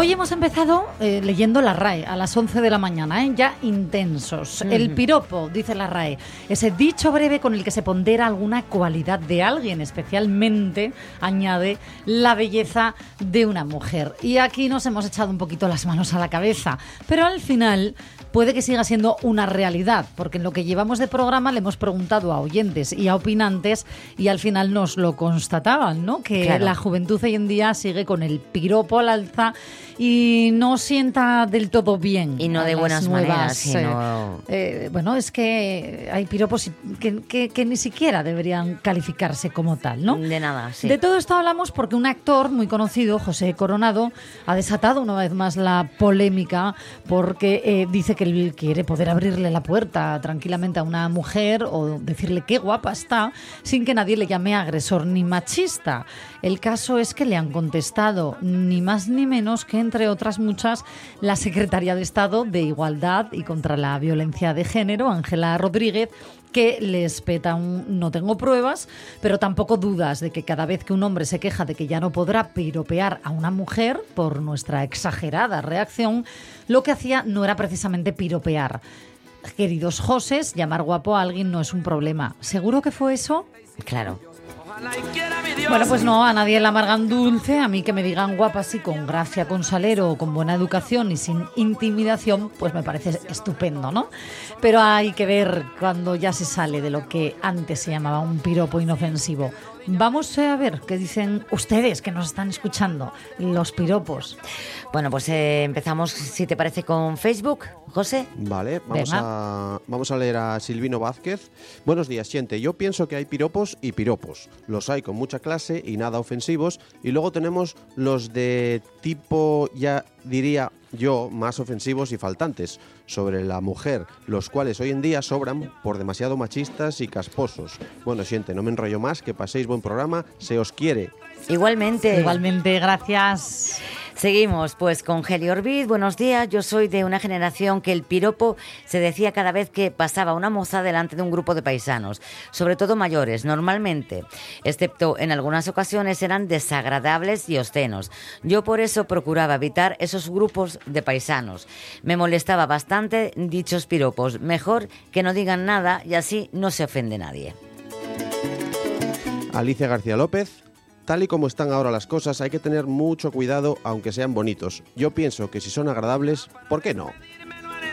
Hoy hemos empezado eh, leyendo la RAE a las 11 de la mañana, ¿eh? ya intensos. El piropo, dice la RAE, ese dicho breve con el que se pondera alguna cualidad de alguien, especialmente, añade, la belleza de una mujer. Y aquí nos hemos echado un poquito las manos a la cabeza, pero al final puede que siga siendo una realidad, porque en lo que llevamos de programa le hemos preguntado a oyentes y a opinantes y al final nos lo constataban, ¿no? Que Claro. la juventud hoy en día sigue con el piropo al alza y no sienta del todo bien. Y no de buenas nuevas, maneras, eh, sino- eh, bueno, es que hay piropos que, que- que ni siquiera deberían calificarse como tal, ¿no? De nada, sí. De todo esto hablamos porque un actor muy conocido, José Coronado, ha desatado una vez más la polémica porque eh, dice que él quiere poder abrirle la puerta tranquilamente a una mujer o decirle qué guapa está sin que nadie le llame agresor ni machista. El caso es que le han contestado ni más ni menos que, entre otras muchas, la secretaria de Estado de Igualdad y contra la Violencia de Género, Ángela Rodríguez, que le espeta un no tengo pruebas, pero tampoco dudas de que cada vez que un hombre se queja de que ya no podrá piropear a una mujer por nuestra exagerada reacción, lo que hacía no era precisamente piropear. Queridos Joses, llamar guapo a alguien no es un problema. ¿Seguro que fue eso? Claro. Bueno, pues no, a nadie le amargan dulce, a mí que me digan guapa así, con gracia, con salero, con buena educación y sin intimidación, pues me parece estupendo, ¿no? Pero hay que ver cuando ya se sale de lo que antes se llamaba un piropo inofensivo. Vamos a ver qué dicen ustedes que nos están escuchando, los piropos. Bueno, pues eh, empezamos, si te parece, con Facebook, José. Vale, vamos a, vamos a leer a Silvino Vázquez. Buenos días, gente. Yo pienso que hay piropos y piropos. Los hay con mucha clase y nada ofensivos. Y luego tenemos los de tipo, ya diría yo, más ofensivos y faltantes sobre la mujer, los cuales hoy en día sobran por demasiado machistas y casposos. Bueno, gente, no me enrollo más, que paséis buen programa, se os quiere. Igualmente. Igualmente, gracias. Seguimos, pues con Geli Orbiz. Buenos días. Yo soy de una generación que el piropo se decía cada vez que pasaba una moza delante de un grupo de paisanos, sobre todo mayores, normalmente, excepto en algunas ocasiones eran desagradables y obscenos. Yo por eso procuraba evitar esos grupos de paisanos. Me molestaba bastante dichos piropos. Mejor que no digan nada y así no se ofende nadie. Alicia García López. Tal y como están ahora las cosas, hay que tener mucho cuidado aunque sean bonitos. Yo pienso que si son agradables, ¿por qué no?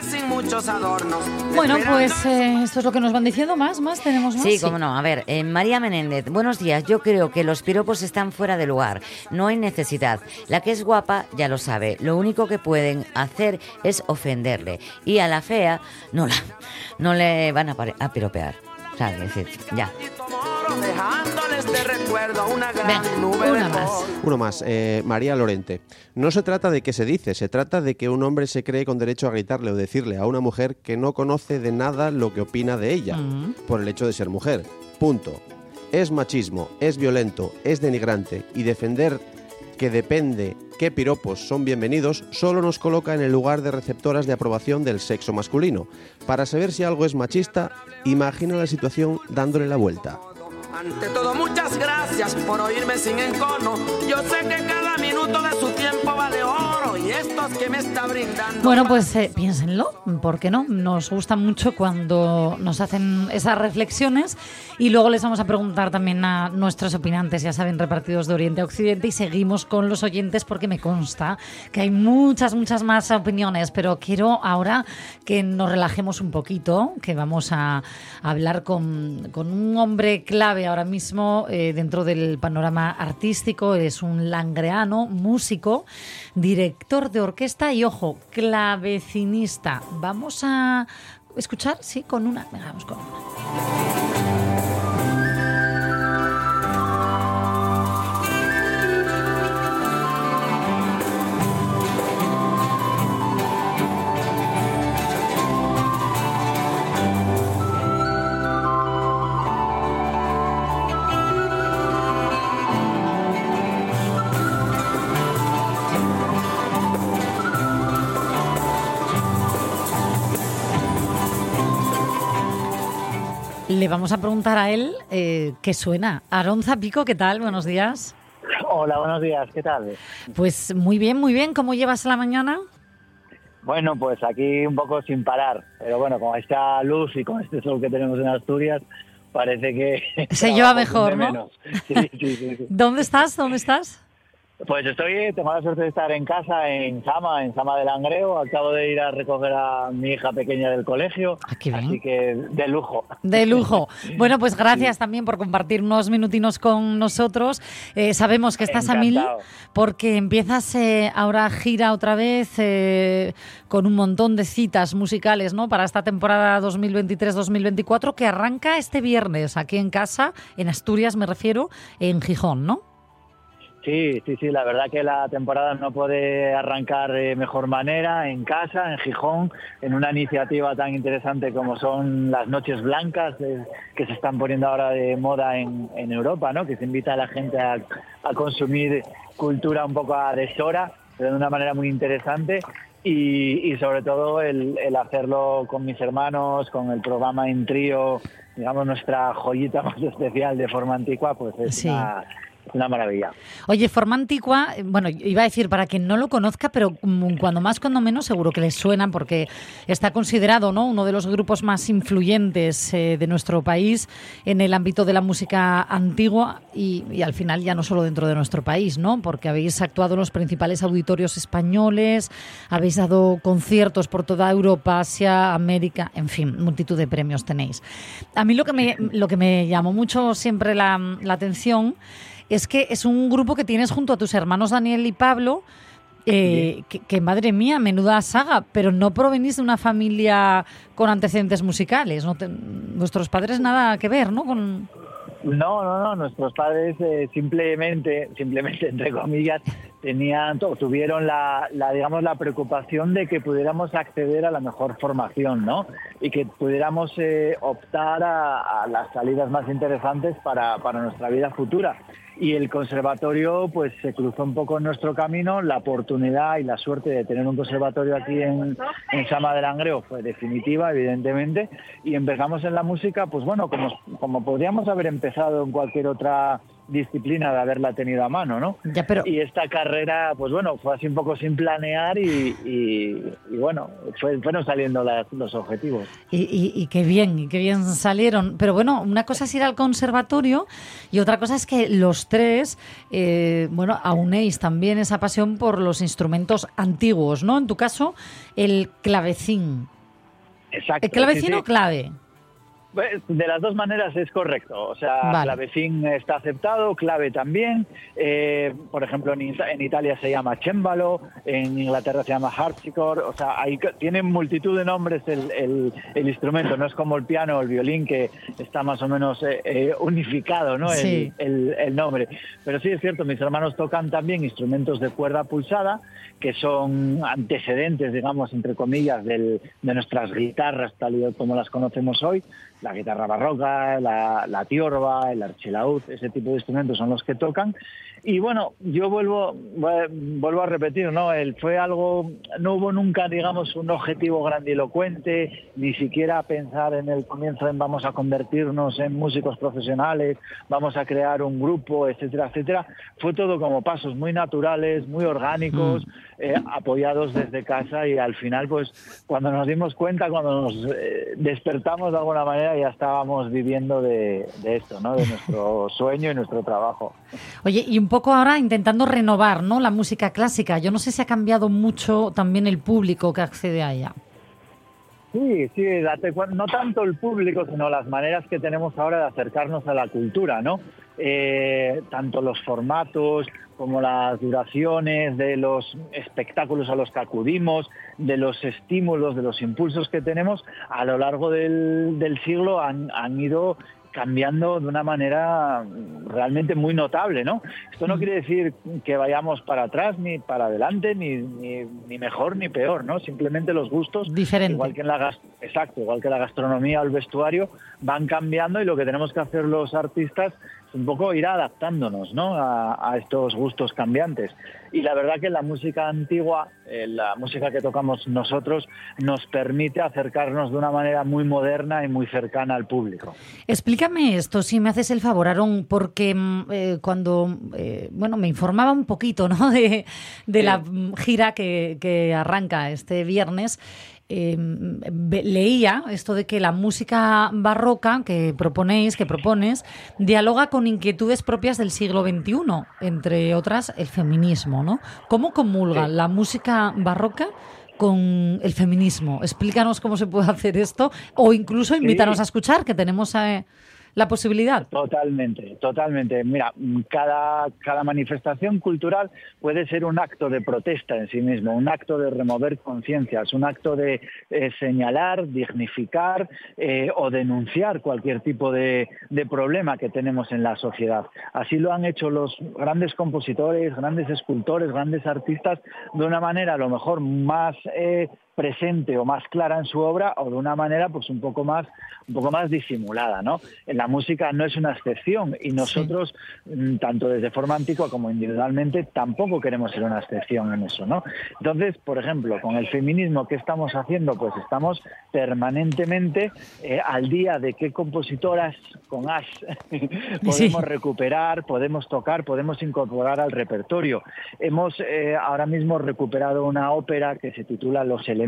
Sin muchos adornos. Bueno, pues eh, esto es lo que nos van diciendo. ¿Más? ¿Más? ¿Tenemos más? Sí, cómo no. A ver, eh, María Menéndez, buenos días. Yo creo que los piropos están fuera de lugar. No hay necesidad. La que es guapa ya lo sabe. Lo único que pueden hacer es ofenderle. Y a la fea no, la, no le van a, a piropear. O sea, es decir, ya. Dejándoles de recuerdo una gran Venga, nube una de más. Uno más, eh, María Lorente. No se trata de que se dice, se trata de que un hombre se cree con derecho a gritarle o decirle a una mujer que no conoce de nada lo que opina de ella, Mm. por el hecho de ser mujer. Punto. Es machismo, es violento, es denigrante y defender que depende qué piropos son bienvenidos solo nos coloca en el lugar de receptoras de aprobación del sexo masculino. Para saber si algo es machista, imagina la situación dándole la vuelta. Ante todo, muchas gracias por oírme sin encono. Yo sé que cada minuto de su tiempo vale oro y esto besos que me está brindando. Bueno, pues eh, piénsenlo, ¿por qué no? Nos gusta mucho cuando nos hacen esas reflexiones y luego les vamos a preguntar también a nuestros opinantes, ya saben, repartidos de Oriente a Occidente y seguimos con los oyentes porque me consta que hay muchas, muchas más opiniones, pero quiero ahora que nos relajemos un poquito, que vamos a hablar con, con un hombre clave ahora mismo eh, dentro del panorama artístico, es un langreano, músico, director de orquesta y, ojo, clavecinista. Vamos a escuchar, sí, con una. Con una. Le vamos a preguntar a él eh, qué suena. Aronza Pico, ¿qué tal? Buenos días. Hola, buenos días, ¿qué tal? Pues muy bien, muy bien. ¿Cómo llevas la mañana? Bueno, pues aquí un poco sin parar, pero bueno, con esta luz y con este sol que tenemos en Asturias, parece que... Se lleva mejor, ¿no? menos. Sí, sí, sí. ¿Dónde estás? ¿Dónde estás? Pues estoy, tengo la suerte de estar en casa, en Sama, en Sama del Langreo. Acabo de ir a recoger a mi hija pequeña del colegio, Ah, qué bien. así que de lujo. De lujo. Bueno, pues gracias también por compartir unos minutinos con nosotros. Eh, sabemos que estás a mil porque empiezas eh, ahora gira otra vez eh, con un montón de citas musicales ¿no? para esta temporada 2023-2024 que arranca este viernes aquí en casa, en Asturias me refiero, en Gijón, ¿no? Sí, sí, sí, la verdad que la temporada no puede arrancar de mejor manera en casa, en Gijón, en una iniciativa tan interesante como son las Noches Blancas, eh, que se están poniendo ahora de moda en, en Europa, ¿no? que se invita a la gente a, a consumir cultura un poco a deshora, pero de una manera muy interesante. Y, y sobre todo el, el hacerlo con mis hermanos, con el programa en trío, digamos nuestra joyita más especial de forma antigua, pues es Sí. una, una maravilla. Oye, Forma Antigua, bueno, iba a decir para quien no lo conozca, pero mm, cuando más, cuando menos, seguro que les suena porque está considerado ¿no? uno de los grupos más influyentes eh, de nuestro país en el ámbito de la música antigua y, y al final ya no solo dentro de nuestro país, ¿no? porque habéis actuado en los principales auditorios españoles, habéis dado conciertos por toda Europa, Asia, América, en fin, multitud de premios tenéis. A mí lo que me, lo que me llamó mucho siempre la, la atención es que es un grupo que tienes junto a tus hermanos Daniel y Pablo, eh, que, que, madre mía, menuda saga, pero no provenís de una familia con antecedentes musicales, ¿no? Te- vuestros padres nada que ver, ¿no? Con... No, no, no. Nuestros padres eh, simplemente, simplemente entre comillas, tenían, o tuvieron la, la, digamos, la preocupación de que pudiéramos acceder a la mejor formación, ¿no? Y que pudiéramos eh, optar a, las salidas más interesantes para, para nuestra vida futura. Y el conservatorio, pues se cruzó un poco en nuestro camino. La oportunidad y la suerte de tener un conservatorio aquí en, en Sama del Langreo fue definitiva, evidentemente. Y empezamos en la música, pues bueno, como, como podríamos haber empezado en cualquier otra disciplina de haberla tenido a mano, ¿no? Ya, pero Y esta carrera, pues bueno, fue así un poco sin planear y, y- y bueno, fue- fueron saliendo las- los objetivos. Y, y- y qué bien, y qué bien salieron. Pero bueno, una cosa es ir al conservatorio y otra cosa es que los tres, eh, bueno, aunéis también esa pasión por los instrumentos antiguos, ¿no? En tu caso, el clavecín. Exacto. ¿El clavecín sí, sí. o clave? Pues, De las dos maneras es correcto. O sea, Vale. clavecín está aceptado, clave también. Eh, por ejemplo, en, Ita- en Italia se llama cembalo, en Inglaterra se llama harpsichord. O sea, hay, tiene multitud de nombres el, el- el instrumento. No es como el piano o el violín que está más o menos eh, eh, unificado, ¿no? Sí. el, el nombre. Pero sí es cierto, mis hermanos tocan también instrumentos de cuerda pulsada, que son antecedentes, digamos, entre comillas, del- de nuestras guitarras tal y como las conocemos hoy. La guitarra barroca, la, la tiorba, el archilaúd, ese tipo de instrumentos son los que tocan. Y bueno, yo vuelvo, vuelvo a repetir, ¿no? El, fue algo, no hubo nunca, digamos, un objetivo grandilocuente, ni siquiera pensar en el comienzo en vamos a convertirnos en músicos profesionales, vamos a crear un grupo, etcétera, etcétera. Fue todo como pasos muy naturales, muy orgánicos, Mm. Eh, apoyados desde casa y al final, pues, cuando nos dimos cuenta, cuando nos eh, despertamos de alguna manera, ya estábamos viviendo de, de esto, ¿no? De nuestro sueño y nuestro trabajo. Oye, y un poco ahora intentando renovar ¿no? la música clásica. Yo no sé si ha cambiado mucho también el público que accede a ella. Sí, sí, date no tanto el público, sino las maneras que tenemos ahora de acercarnos a la cultura, ¿no? Eh, tanto los formatos como las duraciones de los espectáculos a los que acudimos, de los estímulos, de los impulsos que tenemos, a lo largo del, del siglo han, han ido cambiando de una manera realmente muy notable, ¿no? Esto no quiere decir que vayamos para atrás ni para adelante, ni, ni, ni mejor ni peor, ¿no? Simplemente los gustos, Diferente. igual que en la exacto, igual que la gastronomía o el vestuario, van cambiando y lo que tenemos que hacer los artistas un poco ir adaptándonos, ¿no? A, a estos gustos cambiantes. Y la verdad que la música antigua, eh, la música que tocamos nosotros, nos permite acercarnos de una manera muy moderna y muy cercana al público. Explícame esto, si me haces el favor, Aarón, porque mm, eh, cuando, eh, bueno, me informaba un poquito, ¿no? De, de la gira que, que arranca este viernes. Eh, ve- leía esto de que la música barroca que proponéis, que propones, dialoga con inquietudes propias del siglo XXI, entre otras el feminismo, ¿no? ¿Cómo comulga la música barroca con el feminismo? Explícanos cómo se puede hacer esto o incluso invítanos a escuchar, que tenemos eh, la posibilidad. Totalmente, totalmente. Mira, mm, cada, cada manifestación cultural puede ser un acto de protesta en sí mismo, un acto de remover conciencias, un acto de eh, señalar, dignificar eh, o denunciar cualquier tipo de, de problema que tenemos en la sociedad. Así lo han hecho los grandes compositores, grandes escultores, grandes artistas de una manera a lo mejor más eh, presente o más clara en su obra o de una manera pues un poco más un poco más disimulada no en la música no es una excepción y nosotros mm, tanto desde forma antigua como individualmente tampoco queremos ser una excepción en eso no entonces por ejemplo con el feminismo qué estamos haciendo pues estamos permanentemente eh, al día de qué compositoras con as podemos Sí. recuperar podemos tocar podemos incorporar al repertorio. Hemos eh, ahora mismo recuperado una ópera que se titula Los elementos,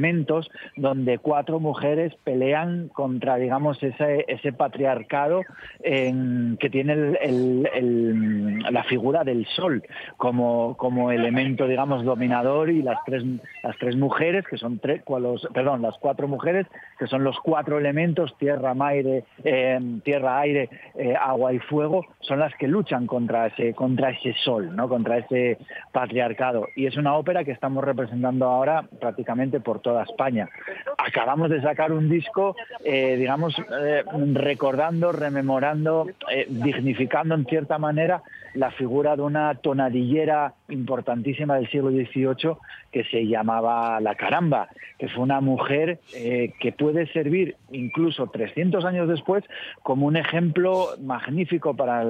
donde cuatro mujeres pelean contra, digamos, ese, ese patriarcado en- que tiene el- el- la figura del sol como, como elemento, digamos, dominador y las tres, las tres mujeres, que son tres, cualos- perdón, las cuatro mujeres, que son los cuatro elementos, tierra, aire, eh, tierra, aire, eh, agua y fuego, son las que luchan contra ese, contra ese sol, ¿no? contra ese patriarcado. Y es una ópera que estamos representando ahora prácticamente por toda España. Acabamos de sacar un disco, eh, digamos, eh, recordando, rememorando, eh, dignificando en cierta manera la figura de una tonadillera importantísima del siglo XVIII que se llamaba La Caramba, que fue una mujer que puede servir incluso 300 años después como un ejemplo magnífico para,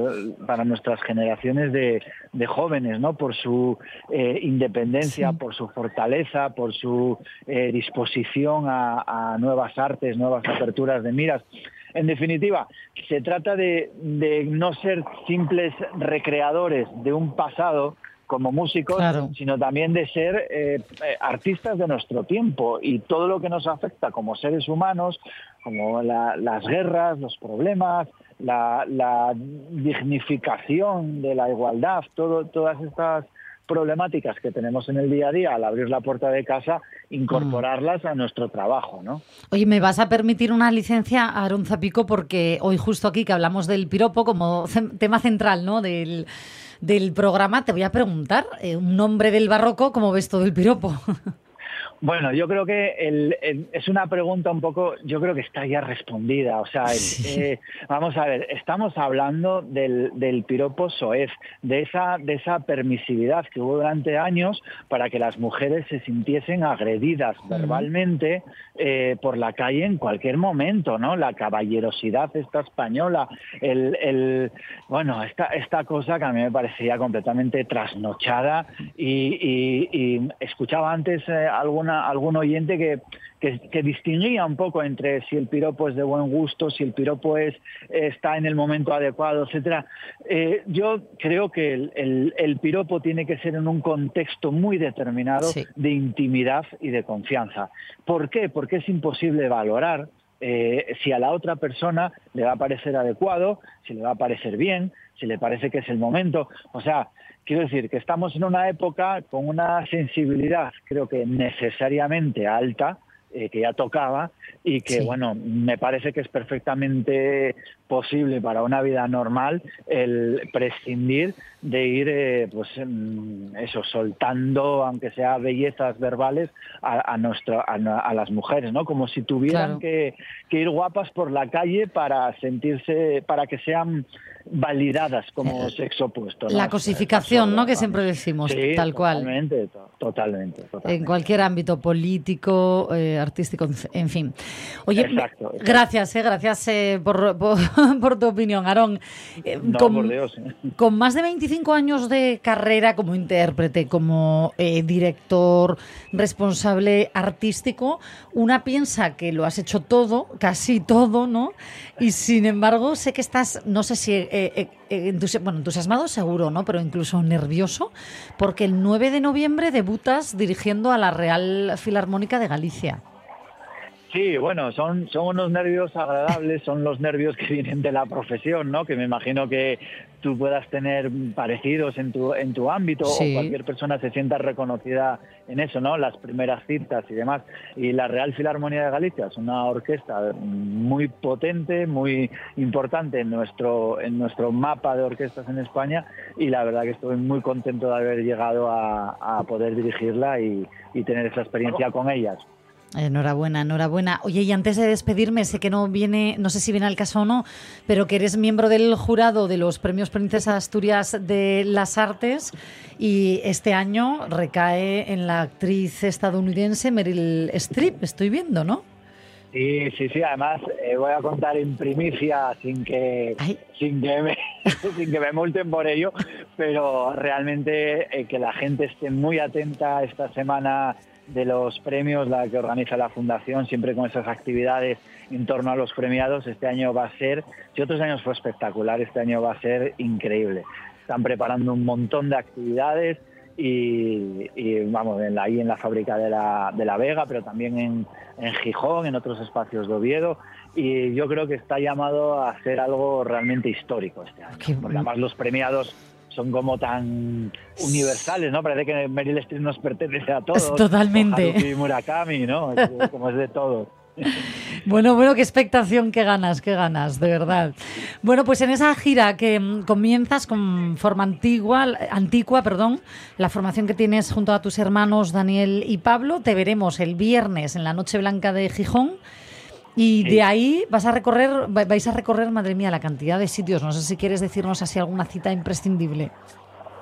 para nuestras generaciones de, de jóvenes, ¿no? Por su independencia, por su fortaleza, por su eh, disposición a, a nuevas artes, nuevas aperturas de miras. En definitiva, se trata de, de no ser simples recreadores de un pasado como músicos, Claro. sino también de ser eh, eh, artistas de nuestro tiempo y todo lo que nos afecta como seres humanos, como la- las guerras, los problemas, la, la dignificación de la igualdad, todo, todas estas problemáticas que tenemos en el día a día al abrir la puerta de casa, incorporarlas a nuestro trabajo, ¿no? Oye, ¿me vas a permitir una licencia, Aaron Zapico? Porque hoy justo aquí que hablamos del piropo como tema central ¿no? del, del programa, te voy a preguntar, eh, un nombre del barroco, ¿cómo ves todo el piropo? Bueno, yo creo que el- el- es una pregunta un poco, yo creo que está ya respondida. O sea, el- eh, vamos a ver, estamos hablando del, del piropo soez, de esa, de esa permisividad que hubo durante años para que las mujeres se sintiesen agredidas verbalmente eh, por la calle en cualquier momento, ¿no? La caballerosidad esta española, el, el- bueno, esta, esta cosa que a mí me parecía completamente trasnochada y, y- y escuchaba antes eh, alguna, algún oyente que, que, que distinguía un poco entre si el piropo es de buen gusto, si el piropo es, está en el momento adecuado, etcétera. Eh, yo creo que el, el- el piropo tiene que ser en un contexto muy determinado Sí. de intimidad y de confianza. ¿Por qué? Porque es imposible valorar eh, si a la otra persona le va a parecer adecuado, si le va a parecer bien, si le parece que es el momento. O sea, quiero decir que estamos en una época con una sensibilidad, creo que necesariamente alta, eh, que ya tocaba y que, Sí. bueno, me parece que es perfectamente posible para una vida normal el prescindir de ir, eh, pues, em, eso, soltando, aunque sea bellezas verbales, a, a nuestro, a, a las mujeres, ¿no? Como si tuvieran Claro. que, que ir guapas por la calle para sentirse, para que sean validadas como sexo opuesto. La cosificación, ¿no? Que siempre decimos, Sí, tal cual. Totalmente, to- totalmente. totalmente. En cualquier ámbito político, eh, artístico, en fin. Oye, Exacto, exacto. gracias, eh, gracias eh, por, por, por tu opinión, Aarón. Eh, No, con, por Dios. con más de 25 años de carrera como intérprete, como eh, director, responsable artístico, una piensa que lo has hecho todo, casi todo, ¿no? Y sin embargo, sé que estás, no sé si, eh, eh, entusi- bueno, entusiasmado seguro, ¿no? Pero incluso nervioso, porque el 9 de noviembre debutas dirigiendo a la Real Filarmónica de Galicia. Sí, bueno, son, son unos nervios agradables, son los nervios que vienen de la profesión, ¿no? Que me imagino que tú puedas tener parecidos en tu, en tu ámbito Sí. o cualquier persona se sienta reconocida en eso, ¿no? Las primeras citas y demás. Y la Real Filarmonía de Galicia es una orquesta muy potente, muy importante en nuestro, en nuestro mapa de orquestas en España y la verdad que estoy muy contento de haber llegado a, a poder dirigirla y, y tener esa experiencia con ellas. Enhorabuena, enhorabuena. Oye, y antes de despedirme, sé que no viene, no sé si viene al caso o no, pero que eres miembro del jurado de los premios Princesa Asturias de las Artes y este año recae en la actriz estadounidense Meryl Streep, estoy viendo, ¿no? Sí, sí, sí. Además, eh, voy a contar en primicia sin que Ay. sin que me sin que me multen por ello, pero realmente eh, que la gente esté muy atenta esta semana de los premios, la que organiza la fundación, siempre con esas actividades en torno a los premiados. Este año va a ser, si otros años fue espectacular, este año va a ser increíble. Están preparando un montón de actividades y, y, vamos, en la, ahí en la fábrica de la, de la Vega, pero también en, en Gijón, en otros espacios de Oviedo. Y yo creo que está llamado a hacer algo realmente histórico este año. Qué- Porque además los premiados son como tan universales, ¿no? Parece que Meryl Streep nos pertenece a todos. Totalmente. Haruki Murakami, ¿no? Como es de todos. Bueno, bueno, qué expectación, qué ganas, qué ganas, de verdad. Bueno, pues en esa gira que mm, comienzas con forma antigua, antigua, perdón, la formación que tienes junto a tus hermanos Daniel y Pablo, te veremos el viernes en la Noche Blanca de Gijón. Y Sí. de ahí vas a recorrer, va- vais a recorrer, madre mía, la cantidad de sitios. No sé si quieres decirnos así alguna cita imprescindible.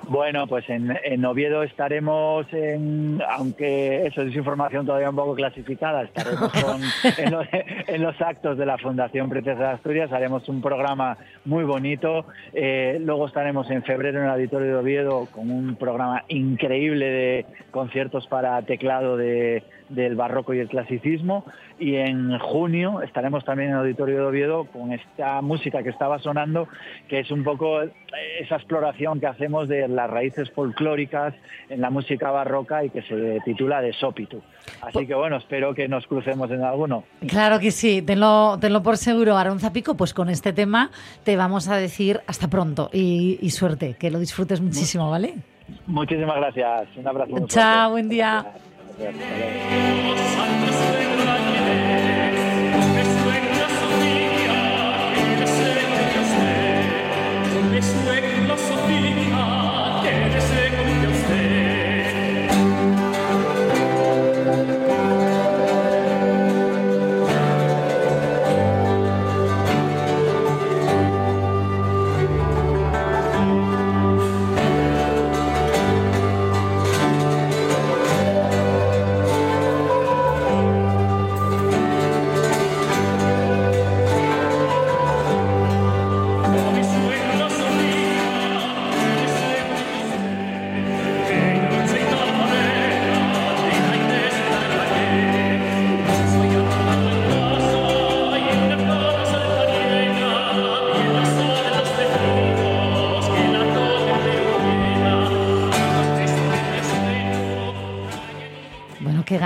Bueno, pues en, en Oviedo estaremos en, aunque eso es información todavía un poco clasificada, estaremos con- en, los, en los actos de la Fundación Princesa de Asturias, haremos un programa muy bonito, Eh, luego estaremos en febrero en el Auditorio de Oviedo con un programa increíble de conciertos para teclado de, del barroco y el clasicismo y en junio estaremos también en el Auditorio de Oviedo con esta música que estaba sonando, que es un poco esa exploración que hacemos de las raíces folclóricas en la música barroca y que se titula De Sópitu. Así que bueno, espero que nos crucemos en alguno. Claro que sí, tenlo, tenlo por seguro, Aaron Zapico. Pues con este tema te vamos a decir hasta pronto y, y suerte, que lo disfrutes muchísimo, ¿vale? Muchísimas gracias. Un abrazo. Chao, buen día. Gracias. Hasta luego. Sofía,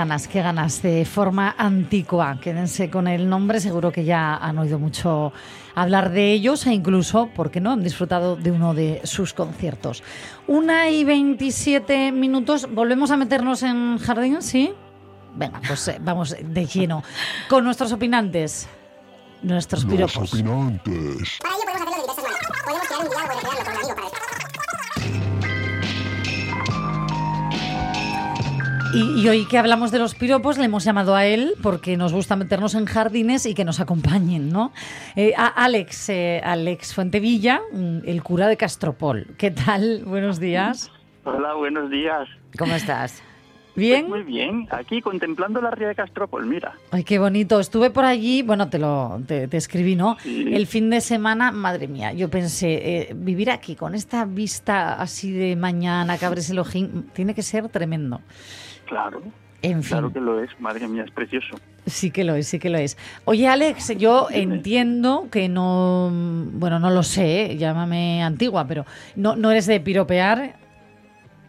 ganas, qué ganas de forma antigua. Quédense con el nombre, seguro que ya han oído mucho hablar de ellos e incluso, ¿por qué no?, han disfrutado de uno de sus conciertos. Una y 27 minutos, volvemos a meternos en jardín, ¿sí? Venga, pues eh, vamos de lleno con nuestros opinantes, nuestros Los piropos. opinantes. Y, y hoy que hablamos de los piropos, le hemos llamado a él porque nos gusta meternos en jardines y que nos acompañen, ¿no? Eh, a Alex, eh, Alex Fuentevilla, mm, el cura de Castropol. ¿Qué tal? Buenos días. Hola, buenos días. ¿Cómo estás? ¿Bien? Pues muy bien, aquí contemplando la ría de Castropol, mira. Ay, qué bonito. Estuve por allí, bueno, te lo te, te escribí, ¿no? Sí. El fin de semana, madre mía, yo pensé, eh, vivir aquí con esta vista así de mañana, que abres el ojín, tiene que ser tremendo. Claro, En fin. claro que lo es, madre mía, es precioso. Sí que lo es, sí que lo es. Oye, Alex, yo entiendo que no, bueno, no lo sé, llámame antigua, pero no, no eres de piropear.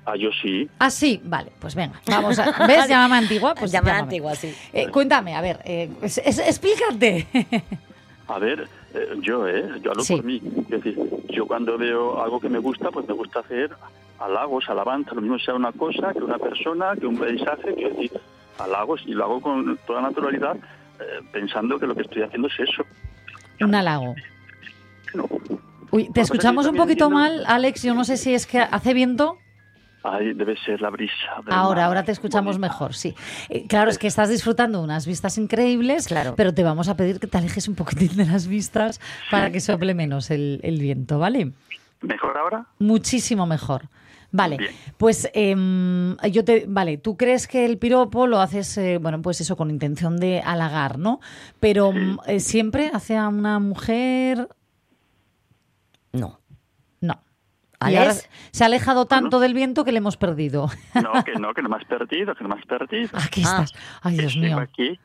Ah, yo sí. Ah, sí, vale, pues venga, vamos a... ¿Ves? Llámame antigua, pues Llámame llámame. antigua, sí. Eh, cuéntame, a ver, eh, es- es- explícate. A ver, eh, yo, ¿eh? Yo hablo Sí. por mí. Es decir, yo cuando veo algo que me gusta, pues me gusta hacer halagos, alabanza, lo mismo sea una cosa, que una persona, que un paisaje, que decir, halagos, y lo hago con toda naturalidad, eh, pensando que lo que estoy haciendo es eso. Un halago. No. Uy, te escuchamos un poquito mal, Alex, yo no sé si es que hace viento. Ahí debe ser la brisa. Ahora, ahora te escuchamos Bonita. mejor, sí. Eh, claro, es que estás disfrutando unas vistas increíbles, Claro. pero te vamos a pedir que te alejes un poquitín de las vistas para que sople menos el, el viento, ¿vale? ¿Mejor ahora? Muchísimo mejor. Vale, Bien. pues em, yo te, vale, tú crees que el piropo lo haces, eh, bueno, pues eso con intención de halagar, ¿no? Pero mm, eh, siempre hacia una mujer, No. no. Ahora se ha alejado tanto del viento que le hemos perdido. No, que no, que no me has perdido, que no me has perdido. Aquí Ah. estás. Ay, que Dios sigo mío. aquí,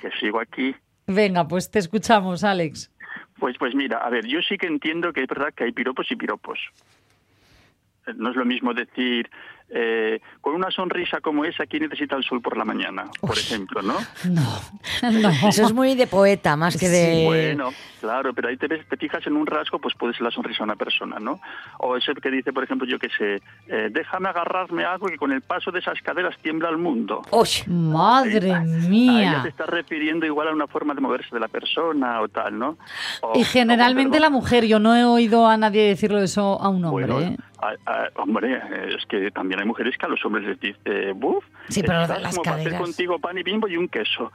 que sigo aquí. Venga, pues te escuchamos, Alex. Pues, pues mira, a ver, yo sí que entiendo que es verdad que hay piropos y piropos. Eh, No es lo mismo decir, eh, con una sonrisa como esa, ¿quién necesita el sol por la mañana? Por ejemplo, ¿no? No, no. Eso es muy de poeta, más que de... Bueno, claro, pero ahí te, ves, te fijas en un rasgo, pues puede ser la sonrisa de una persona, ¿no? O ese que dice, por ejemplo, yo que sé, eh, déjame agarrarme a algo que con el paso de esas caderas tiembla el mundo. Uy, Madre Ahí ya mía. te estás refiriendo igual a una forma de moverse de la persona o tal, ¿no? O- Y o, generalmente la mujer, yo no he oído a nadie decirlo eso a un hombre. Bueno, ¿eh? Hombre, es que también hay mujeres que a los hombres les dice, buf, Sí, pero estás las como para hacer caderas. contigo pan y bimbo y un queso.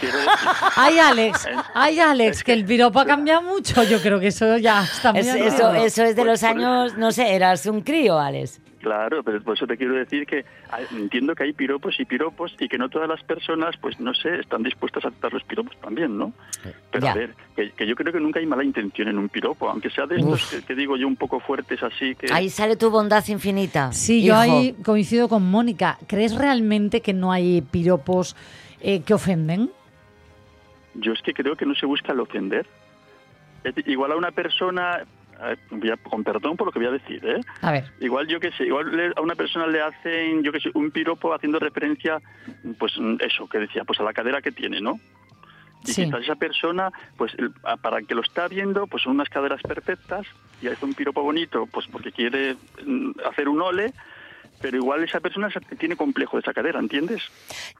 Quiero decir, Ay, Alex, ay, Alex, es que que- el piropo ha cambiado mucho. Yo creo que eso ya está muy es- eso, eso es de Pues los años, no sé, eras un crío, Alex. Claro, pero por eso te quiero decir que hay- entiendo que hay piropos y piropos y que no todas las personas, pues no sé, están dispuestas a aceptar los piropos también, ¿no? Pero Ya. a ver, que, que yo creo que nunca hay mala intención en un piropo, aunque sea de estos que, que digo yo un poco fuertes así que... Ahí sale tu bondad infinita. Sí, yo ahí coincido con Mónica. ¿Crees realmente que no hay piropos eh, que ofenden? Yo es que creo que no se busca el ofender. Igual a una persona, eh, voy a- con perdón por lo que voy a decir, ¿eh? A ver, Igual yo que sé, igual le- a una persona le hacen, yo que sé, un piropo haciendo referencia, pues mm, eso, que decía, pues a la cadera que tiene, ¿no? Y Sí. quizás esa persona, pues para el que lo está viendo, pues son unas caderas perfectas y hace un piropo bonito, pues porque quiere mm, hacer un ole, pero igual esa persona tiene complejo de esa cadera, ¿entiendes?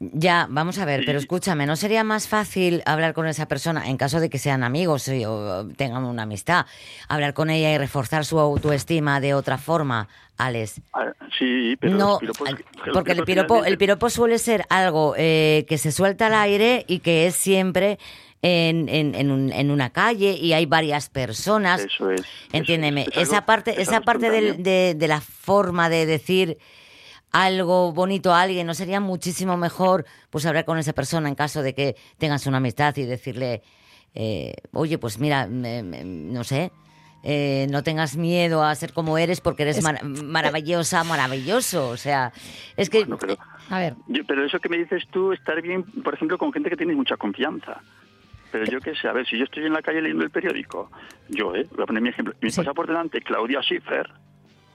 Ya, vamos a ver, Sí. pero escúchame, ¿no sería más fácil hablar con esa persona en caso de que sean amigos y- o tengan una amistad? Hablar con ella y reforzar su autoestima de otra forma, Alex. Ah, sí, pero no, piropos- porque el piropo, el piropo suele ser algo eh, que se suelta al aire y que es siempre en, en, en, un- en una calle y hay varias personas. Eso es. eso Entiéndeme, es, es algo- esa parte, es esa parte del- de, de la forma de decir algo bonito a alguien, ¿no sería muchísimo mejor pues hablar con esa persona en caso de que tengas una amistad y decirle, eh, oye, pues mira, me- me- no sé, eh, no tengas miedo a ser como eres porque eres Es- mar- maravillosa, maravilloso, o sea, es que... Bueno, pero, a ver. yo- pero eso que me dices tú, estar bien, por ejemplo, con gente que tienes mucha confianza. Pero yo qué sé, a ver, si yo estoy en la calle leyendo el periódico, yo, ¿eh? Voy a poner mi ejemplo. Me Sí. pasa por delante Claudia Schiffer,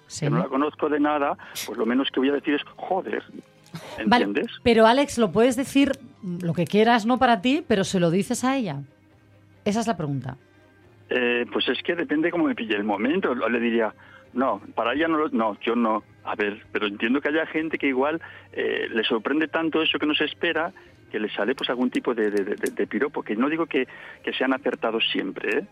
Sí. que no la conozco de nada, pues lo menos que voy a decir es, joder. Vale, ¿Entiendes? pero Alex, lo puedes decir lo que quieras, no para ti, pero se lo dices a ella. Esa es la pregunta. Eh, pues es que depende cómo me pille el momento. Le diría, no, para ella no, lo- no, yo no. A ver, pero entiendo que haya gente que igual eh, le sorprende tanto eso que no se espera que le sale pues algún tipo de, de- de- de piropo. Que no digo que, que sean acertados siempre, ¿eh?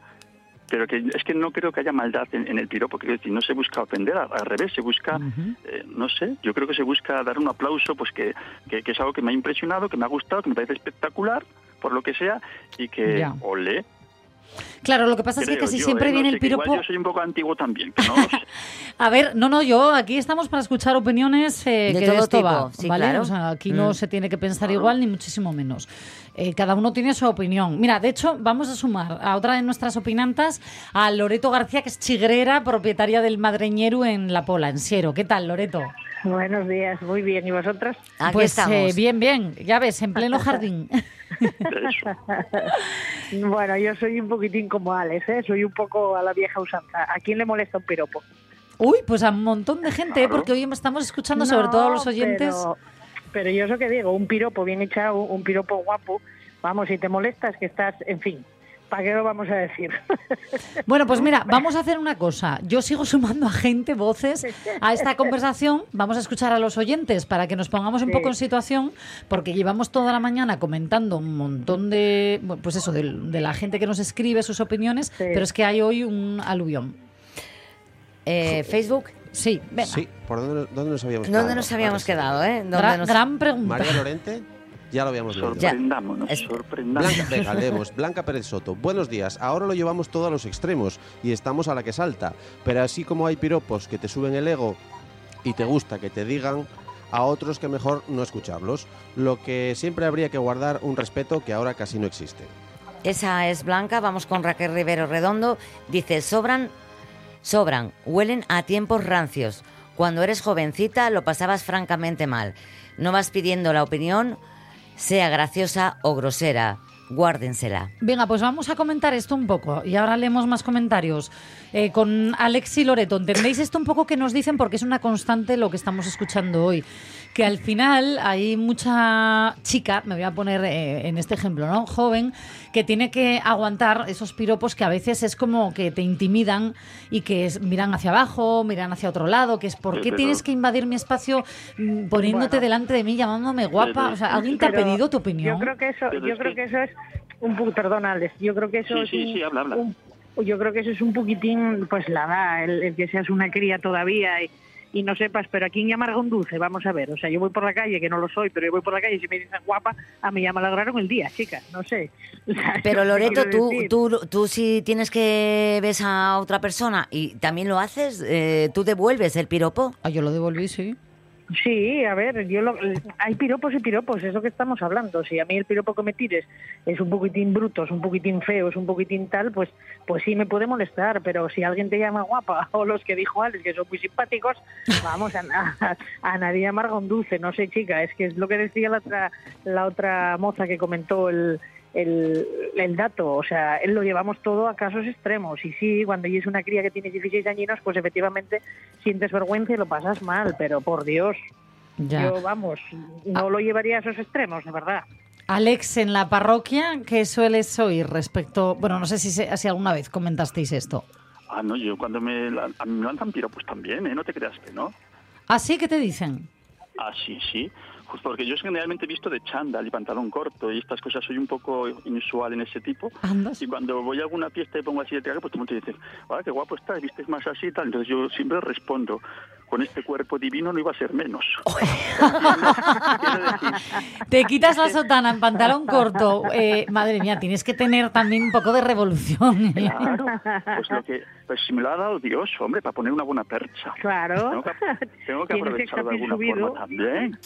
pero que es que no creo que haya maldad en, en el piropo. Quiero decir, no se busca ofender, al, al revés, se busca, eh, no sé, yo creo que se busca dar un aplauso, pues que, que, que es algo que me ha impresionado, que me ha gustado, que me parece espectacular, por lo que sea, y que Ya. olé. Claro, lo que pasa es que casi yo, siempre ¿eh? No viene sé, el piropo. yo soy un poco antiguo también, que no. A ver, no, no, yo aquí estamos para escuchar opiniones eh, De que todo de esto tipo, va, sí, ¿vale? claro. O sea, aquí no Mm. se tiene que pensar igual ni muchísimo menos. Eh, cada uno tiene su opinión. Mira, de hecho, vamos a sumar a otra de nuestras opinantas, a Loreto García, que es chigrera, propietaria del Madreñeru en La Pola, en Siero. ¿Qué tal, Loreto? Buenos días, muy bien. ¿Y vosotros? Aquí pues estamos. eh, bien, bien. Ya ves, en pleno jardín. bueno, yo soy un poquitín como Alex, ¿eh? soy un poco a la vieja usanza. ¿A quién le molesta un piropo? Uy, pues a un montón de gente, ¿eh? porque hoy estamos escuchando sobre todo a los oyentes. Pero, pero yo eso que digo, un piropo bien echado, un piropo guapo, vamos, si te molestas que estás, en fin, ¿para qué lo vamos a decir? Bueno, pues mira, vamos a hacer una cosa. Yo sigo sumando a gente, voces, a esta conversación. Vamos a escuchar a los oyentes para que nos pongamos un Sí. poco en situación, porque llevamos toda la mañana comentando un montón de, pues eso, de, de la gente que nos escribe sus opiniones, pero es que hay hoy un aluvión. Eh, ¿Facebook? Sí, venga. Sí, ¿por dónde, dónde nos habíamos ¿Dónde quedado? nos habíamos quedado, eh? ¿Dónde Gran, nos- gran pregunta. María Lorente, ya lo habíamos leído. Sorprendámonos, Blanca, sorprendámonos. venga, leemos. Blanca Pérez Soto. Buenos días. Ahora lo llevamos todo a los extremos y estamos a la que salta. Pero así como hay piropos que te suben el ego y te gusta que te digan, a otros que mejor no escucharlos. Lo que siempre habría que guardar un respeto que ahora casi no existe. Esa es Blanca, vamos con Raquel Rivero Redondo. Dice, sobran, sobran, huelen a tiempos rancios. Cuando eres jovencita lo pasabas francamente mal. No vas pidiendo la opinión, sea graciosa o grosera. Guárdensela. Venga, pues vamos a comentar esto un poco y ahora leemos más comentarios. Eh, con Alex y Loreto, ¿entendéis esto un poco que nos dicen? Porque es una constante lo que estamos escuchando hoy. Que al final hay mucha chica, me voy a poner eh, en este ejemplo, ¿no? Joven, que tiene que aguantar esos piropos que a veces es como que te intimidan y que es- miran hacia abajo, miran hacia otro lado, que es ¿por Sí, qué pero- tienes que invadir mi espacio mm, poniéndote Bueno. delante de mí, llamándome guapa? O sea, ¿alguien te ha pedido tu opinión? Yo creo que eso, yo es creo que- eso es un poco, perdón Alex, yo creo que eso Sí, es sí, un- sí, habla, habla. un- yo creo que eso es un poquitín, pues la edad, el, el que seas una cría todavía y, y no sepas, pero ¿a quién llamar un dulce? Vamos a ver, o sea, yo voy por la calle, que no lo soy, pero yo voy por la calle y si me dicen guapa, a mí ya me alegraron el día, chicas, no sé. O sea, Pero ¿qué Loreto, tú, decir? tú, tú si tienes que ves a otra persona y también lo haces, eh, ¿tú devuelves el piropo? Ah, yo lo devolví, sí. Sí, a ver, yo lo- hay piropos y piropos, es lo que estamos hablando. Si a mí el piropo que me tires es un poquitín bruto, es un poquitín feo, es un poquitín tal, pues pues sí me puede molestar, pero si alguien te llama guapa o los que dijo Alex que son muy simpáticos, vamos, a, a, nadie amarga un no sé chica, es que es lo que decía la otra, la otra moza que comentó el, el, el dato, o sea, él lo llevamos todo a casos extremos y sí, cuando es una cría que tiene 16 añinos, pues efectivamente sientes vergüenza y lo pasas mal, pero por Dios, Ya. yo vamos, no lo llevaría a esos extremos, de verdad. Alex, en la parroquia, ¿qué sueles oír respecto? Bueno, no sé si, se- si alguna vez comentasteis esto. Ah, no, yo cuando me, lan- a mí me lanzan piropos también, ¿eh? No te creas que no. ¿Ah, sí? ¿Qué te dicen? Ah, sí, sí. Pues porque yo generalmente he visto de chándal y pantalón corto y estas cosas soy un poco inusual en ese tipo. Y cuando voy a alguna fiesta y pongo así de traje, pues todo el mundo dice, ah, qué guapo estás, vistes más así y tal. Entonces yo siempre respondo, con este cuerpo divino no iba a ser menos. Te quitas la sotana en pantalón corto. Eh, madre mía, tienes que tener también un poco de revolución. ¿eh? Claro, pues, lo que, pues si me lo ha dado Dios, hombre, para poner una buena percha. Claro. Tengo que, tengo que aprovecharlo de alguna subido. forma también.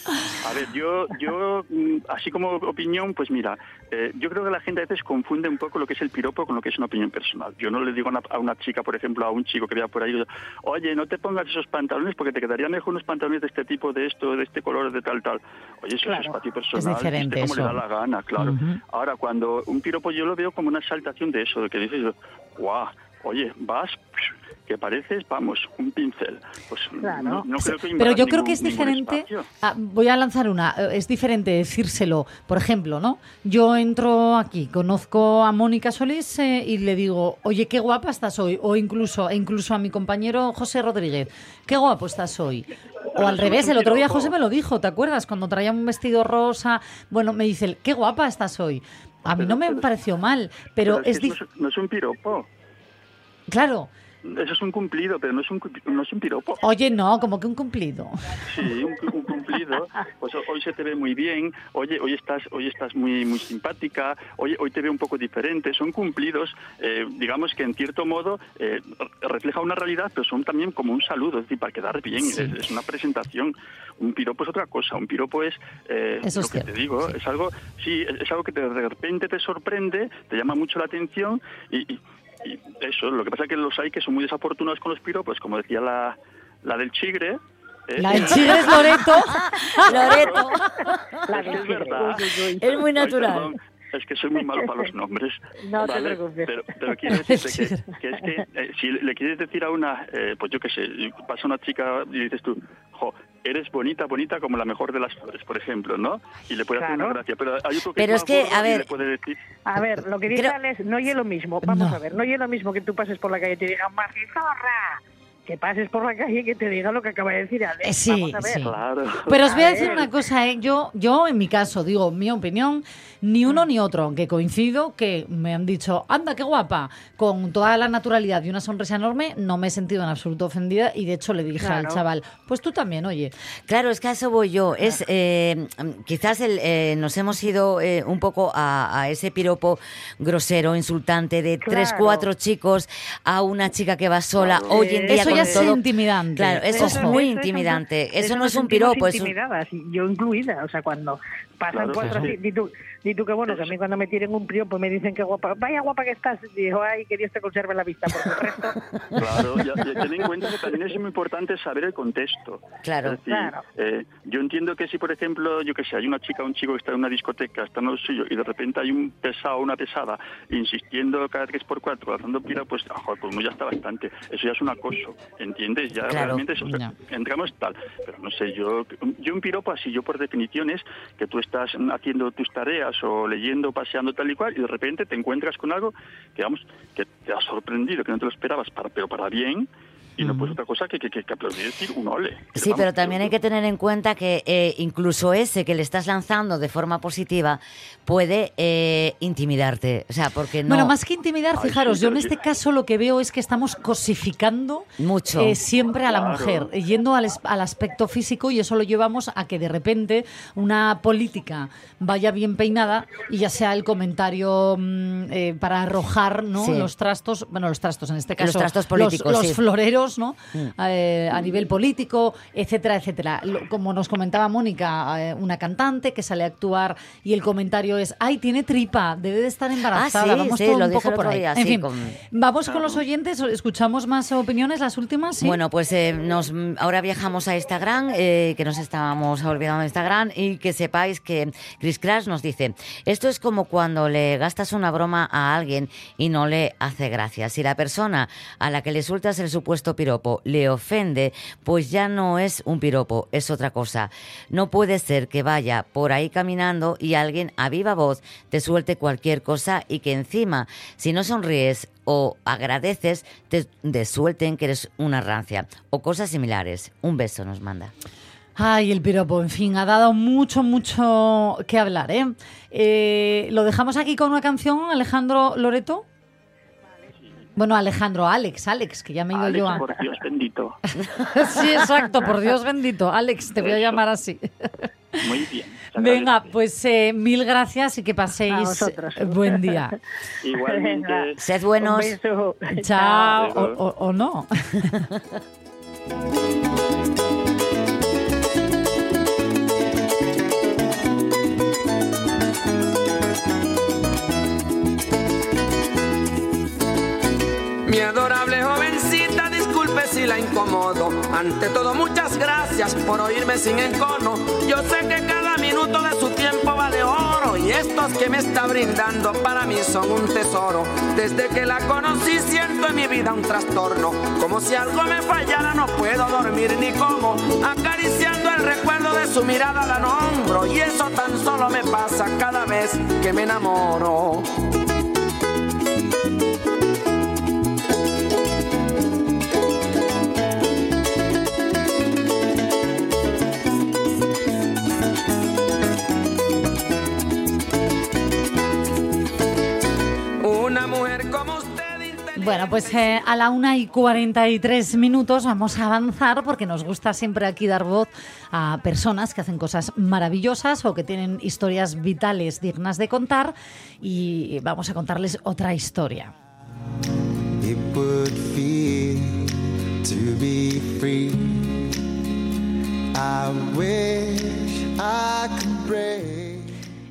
A ver, yo, yo mm, así como opinión, pues mira, eh, yo creo que la gente a veces confunde un poco lo que es el piropo con lo que es una opinión personal. Yo no le digo a una, a una chica, por ejemplo, a un chico que vea por ahí, oye, no te pongas esos pantalones porque te quedarían mejor unos pantalones de este tipo, de esto, de este color, de tal, tal. Oye, eso Claro. es espacio Es personal. diferente viste cómo le da la gana, claro. Ahora, cuando un piropo yo lo veo como una exaltación de eso, de que dices, guau, oye, vas que pareces, vamos, un pincel. Pues Claro. no, no creo que Pero yo creo que es diferente. ah, voy a lanzar una. eh, Es diferente decírselo. Por ejemplo, ¿no? Yo entro aquí, conozco a Mónica Solís eh, y le digo, oye, qué guapa estás hoy. O incluso, e incluso a mi compañero José Rodríguez, qué guapo estás hoy. O al revés, el otro día. José me lo dijo, ¿te acuerdas? Cuando traía un vestido rosa, bueno, me dice, qué guapa estás hoy. A mí no me pareció mal, pero, es es, que no es, no es un piropo. Claro. Eso es un cumplido, pero no es un, no es un piropo. Oye, no, como que un cumplido. Sí, un, cu- un cumplido. Pues ho- hoy se te ve muy bien. Oye, hoy estás, hoy estás muy, muy simpática. Oye, hoy te veo un poco diferente. Son cumplidos, eh, digamos que en cierto modo eh, re- refleja una realidad, pero son también como un saludo, es decir, para quedar bien. Sí. Es, es una presentación. Un piropo es otra cosa. Un piropo es eh, Eso lo es que cierto, te digo. Es algo, sí, es, es algo que de repente te sorprende, te llama mucho la atención y, y- y eso. Lo que pasa es que los hay que son muy desafortunados con los piropos, como decía la, la del chigre. ¿eh? La del chigre es Loreto. Loreto. La Es que verdad. Es muy natural. es que soy muy malo para los nombres. No te ¿vale? preocupes. Pero, pero quiero decirte que, que es que eh, si le quieres decir a una, eh, pues yo qué sé, pasa una chica y dices tú, jo, eres bonita, bonita como la mejor de las flores, por ejemplo, ¿no? Y le puede hacer una gracia. Pero hay otro que Pero es, que, a ver- le puede decir, A ver, lo que dice Creo- Alex no es lo mismo. Vamos No. a ver, no es lo mismo que tú pases por la calle y te digan ¡Magizorra! Que pases por la calle y que te diga lo que acaba de decir Alex. Eh, sí, Vamos a ver. sí. claro. Pero os voy a A decir ver. una cosa, ¿eh? yo, yo en mi caso, digo, mi opinión, ni uno ni otro, aunque coincido que me han dicho, anda, qué guapa, con toda la naturalidad y una sonrisa enorme, no me he sentido en absoluto ofendida y de hecho le dije al chaval, pues tú también, oye. Claro, es que a eso voy yo. Es eh, quizás el, eh, nos hemos ido eh, un poco a, a ese piropo grosero, insultante de tres, cuatro chicos a una chica que va sola. Claro. Hoy en día Eso es todo. intimidante. Claro, eso es Ojo. muy eso intimidante. Eso, no es un piropo, es un- intimidadas, y yo incluida. O sea, cuando pasan Claro, cuatro di tú, que bueno, que a mí cuando me tiren un piropo me dicen que guapa, vaya guapa que estás, y digo, ay, que Dios te conserve la vista, porque el resto... Claro, ya, ya ten en cuenta que también es muy importante saber el contexto. Claro. Decir, Claro. eh, yo entiendo que si, por ejemplo, yo que sé, hay una chica o un chico que está en una discoteca, está en lo suyo, y de repente hay un pesado o una pesada insistiendo cada tres por cuatro, haciendo pira, pues, ah, joder, pues ya está bastante. Eso ya es un acoso, ¿entiendes? Ya Claro. realmente eso, Ya. entramos tal. Pero no sé, yo, yo un piropo así, yo por definición es que tú estás haciendo tus tareas o leyendo, paseando tal y cual, y de repente te encuentras con algo que, vamos, que te ha sorprendido, que no te lo esperabas, para, pero para bien, y no pues otra cosa que, que, que, que aplaudir y decir un ole. Sí, pero también hay que tener en cuenta que eh, incluso ese que le estás lanzando de forma positiva puede eh, intimidarte. O sea, porque no. Bueno, más que intimidar, Ay, fijaros, sí, yo en este caso lo que veo es que estamos cosificando Mucho. eh, siempre a la Claro. mujer, yendo al, al aspecto físico y eso lo llevamos a que de repente una política vaya bien peinada y ya sea el comentario mm, eh, para arrojar ¿no? Sí. los trastos, bueno, los trastos en este Los caso, trastos políticos, los, sí. los ¿no? Mm. Eh, a nivel político, etcétera, etcétera. Como nos comentaba Mónica, eh, una cantante que sale a actuar y el comentario es, ay, tiene tripa, debe de estar embarazada. Ah, sí, Vamos sí, todo lo un poco por ahí. día, en sí, fin, con- vamos con los oyentes, escuchamos más opiniones, las últimas. Bueno, pues eh, nos, ahora viajamos a Instagram, que nos estábamos olvidando de Instagram, y que sepáis que Chris Crash nos dice, esto es como cuando le gastas una broma a alguien y no le hace gracia. Si la persona a la que le sueltas el supuesto piropo le ofende, pues ya no es un piropo, es otra cosa. No puede ser que vaya por ahí caminando y alguien a viva voz te suelte cualquier cosa y que encima, si no sonríes o agradeces, te desuelten que eres una rancia o cosas similares. Un beso nos manda. Ay, el piropo, en fin, ha dado mucho, mucho que hablar, ¿eh? Eh, lo dejamos aquí con una canción, Alejandro Loreto. Bueno, Alejandro, Alex, Alex, que ya me he ido Alex, yo a... por Dios bendito. sí, exacto, por Dios bendito. Alex, te voy a llamar así. Muy bien. Venga, pues eh, mil gracias y que paséis vosotros. eh, buen día. Igualmente. Sed Un buenos. beso. Chao, o, o- o no. Ante todo, muchas gracias por oírme sin encono. Yo sé que cada minuto de su tiempo vale oro y esto recuerdos que me está brindando para mí son un tesoro. Desde que la conocí siento en mi vida un trastorno. Como si algo me fallara, no puedo dormir ni como. Acariciando el recuerdo de su mirada la nombro. Y eso tan solo me pasa cada vez que me enamoro. Bueno, pues eh, a la una y 43 minutos vamos a avanzar porque nos gusta siempre aquí dar voz a personas que hacen cosas maravillosas o que tienen historias vitales dignas de contar y vamos a contarles otra historia.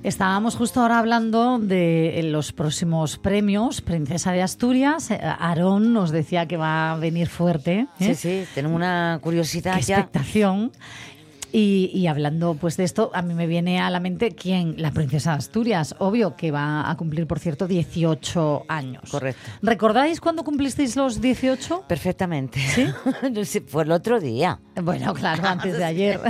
Estábamos justo ahora hablando de los próximos premios Princesa de Asturias. Eh, Aarón nos decía que va a venir fuerte. ¿eh? Sí, sí, tenemos una curiosidad Qué ya. expectación. Y, y hablando pues de esto, a mí me viene a la mente quién, la princesa de Asturias, obvio que va a cumplir, por cierto, 18 años. Correcto. ¿Recordáis cuándo cumplisteis los 18? Perfectamente. ¿Sí? Fue el otro día. Bueno, claro, antes de ayer.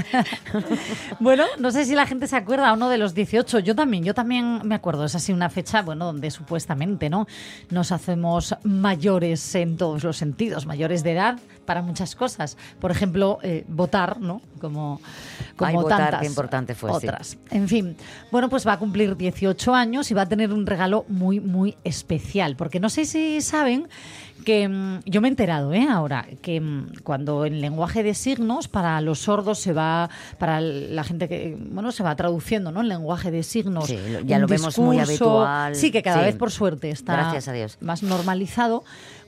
bueno, no sé si la gente se acuerda o no de los 18. Yo también, yo también me acuerdo. Es así una fecha, bueno, donde supuestamente, ¿no? Nos hacemos mayores en todos los sentidos, mayores de edad para muchas cosas. Por ejemplo, eh, votar, ¿no? Como, como Ay, votar, tantas qué importante fue, sí. otras. En fin, bueno, pues va a cumplir 18 años y va a tener un regalo muy, muy especial. Porque no sé si saben que mm, yo me he enterado ¿eh? ahora que mm, cuando en lenguaje de signos para los sordos se va para la gente que bueno se va traduciendo no en lenguaje de signos Sí, ya lo vemos muy discurso. habitual. sí que cada Sí. vez por suerte está Gracias a Dios. más normalizado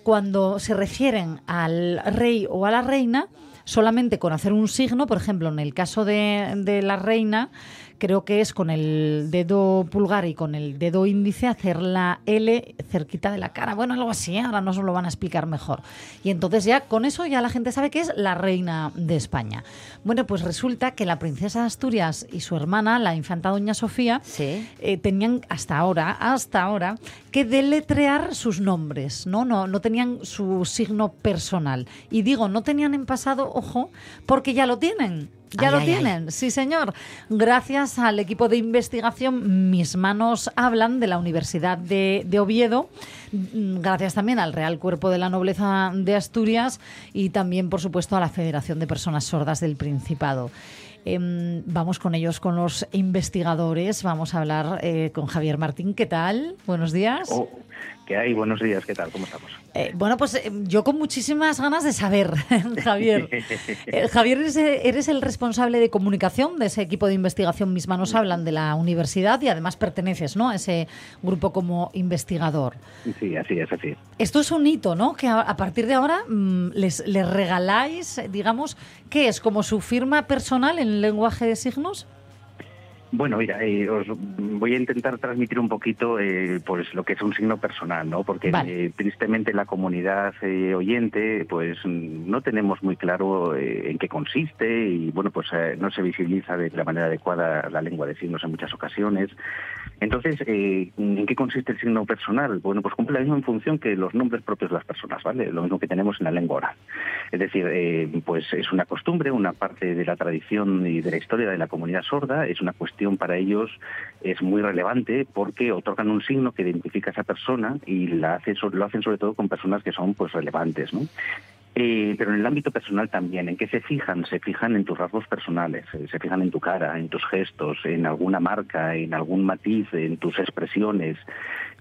cuando se refieren al rey o a la reina solamente con hacer un signo, por ejemplo, en el caso de, la reina, creo que es con el dedo pulgar y con el dedo índice hacer la L cerquita de la cara. Bueno, algo así, ¿eh? ahora nos lo van a explicar mejor. Y entonces ya con eso ya la gente sabe que es la reina de España. Bueno, pues resulta que la princesa de Asturias y su hermana, la infanta doña Sofía, Sí. eh, tenían hasta ahora, hasta ahora, que deletrear sus nombres, ¿no? No, no tenían su signo personal. Y digo, no tenían en pasado, ojo, porque ya lo tienen. Ya Ay, lo ay, tienen, sí señor. Gracias al equipo de investigación Mis Manos Hablan de la Universidad de, de Oviedo, gracias también al Real Cuerpo de la Nobleza de Asturias y también, por supuesto, a la Federación de Personas Sordas del Principado. Em, vamos con ellos, con los investigadores. Vamos a hablar eh, con Javier Martín. ¿Qué tal? Buenos días. Oh, ¿Qué hay? Buenos días, ¿qué tal? ¿Cómo estamos? Eh, bueno, pues eh, yo con muchísimas ganas de saber, Javier. Javier, eres, eres el responsable de comunicación de ese equipo de investigación Mis Manos Hablan de la universidad y además perteneces ¿no? a ese grupo como investigador. Sí, así es, así es. Esto es un hito, ¿no? Que a, partir de ahora mm, les, les regaláis, digamos, ¿qué es? ¿Como su firma personal en lenguaje de signos? Bueno, mira, eh, os voy a intentar transmitir un poquito eh, pues lo que es un signo personal, ¿no? Porque Vale. eh, tristemente la comunidad oyente pues no tenemos muy claro en qué consiste y bueno, pues eh, no se visibiliza de la manera adecuada la lengua de signos en muchas ocasiones. Entonces, eh, ¿en qué consiste el signo personal? Bueno, pues cumple la misma función que los nombres propios de las personas, ¿vale? Lo mismo que tenemos en la lengua oral. Es decir, eh, pues es una costumbre, una parte de la tradición y de la historia de la comunidad sorda, es una cuestión para ellos es muy relevante porque otorgan un signo que identifica a esa persona y la hace, lo hacen sobre todo con personas que son pues relevantes, ¿no? Eh, pero en el ámbito personal también, ¿en qué se fijan? Se fijan en tus rasgos personales, eh, se fijan en tu cara, en tus gestos, en alguna marca, en algún matiz, en tus expresiones.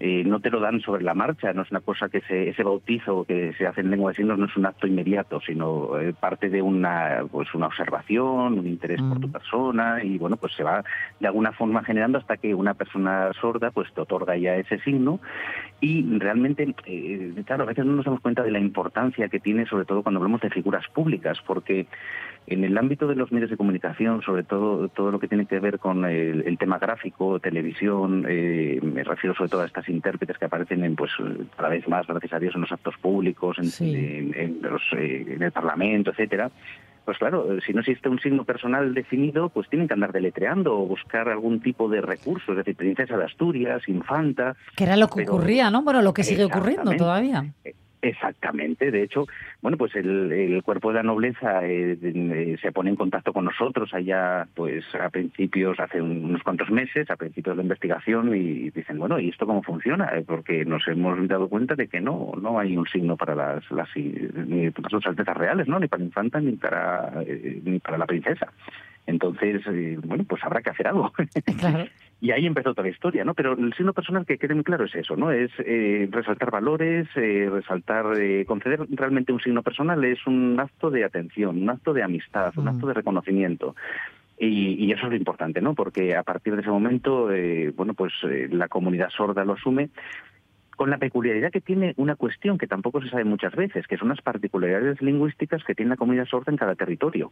Eh, no te lo dan sobre la marcha, no es una cosa que se, ese bautizo que se hace en lengua de signos no es un acto inmediato, sino eh, parte de una, pues una observación, un interés por tu persona y bueno, pues se va de alguna forma generando hasta que una persona sorda pues te otorga ya ese signo y realmente, eh, claro, a veces no nos damos cuenta de la importancia que tiene, sobre todo cuando hablamos de figuras públicas, porque en el ámbito de los medios de comunicación, sobre todo todo lo que tiene que ver con el, el tema gráfico, televisión, eh, me refiero sobre todo a estas intérpretes que aparecen en, pues, cada vez más, gracias a Dios, en los actos públicos, en, en- en los, eh, en el Parlamento, etcétera pues claro, eh, si no existe un signo personal definido, pues tienen que andar deletreando o buscar algún tipo de recurso, es decir, princesa de Asturias, infanta. Que era lo que pero- ocurría, ¿no? Bueno, lo que sigue ocurriendo todavía. Exactamente, de hecho, bueno, pues el, el cuerpo de la nobleza eh, eh, se pone en contacto con nosotros allá, pues a principios, hace un- unos cuantos meses, a principios de investigación y dicen, bueno, ¿y esto cómo funciona? Eh, Porque nos hemos dado cuenta de que no, no hay un signo para las, las ni para sus altezas reales, ¿no? Ni para la infanta ni para eh, ni para la princesa. Entonces, eh, bueno, pues habrá que hacer algo. Claro. Y ahí empezó toda la historia, ¿no? Pero el signo personal que quede muy claro es eso, ¿no? Es eh, resaltar valores, eh, resaltar, eh, conceder realmente un signo personal es un acto de atención, un acto de amistad, un Mm. acto de reconocimiento. Y, y eso es lo importante, ¿no? Porque a partir de ese momento, eh, bueno, pues eh, la comunidad sorda lo asume con la peculiaridad que tiene una cuestión que tampoco se sabe muchas veces, que son las particularidades lingüísticas que tiene la comunidad sorda en cada territorio.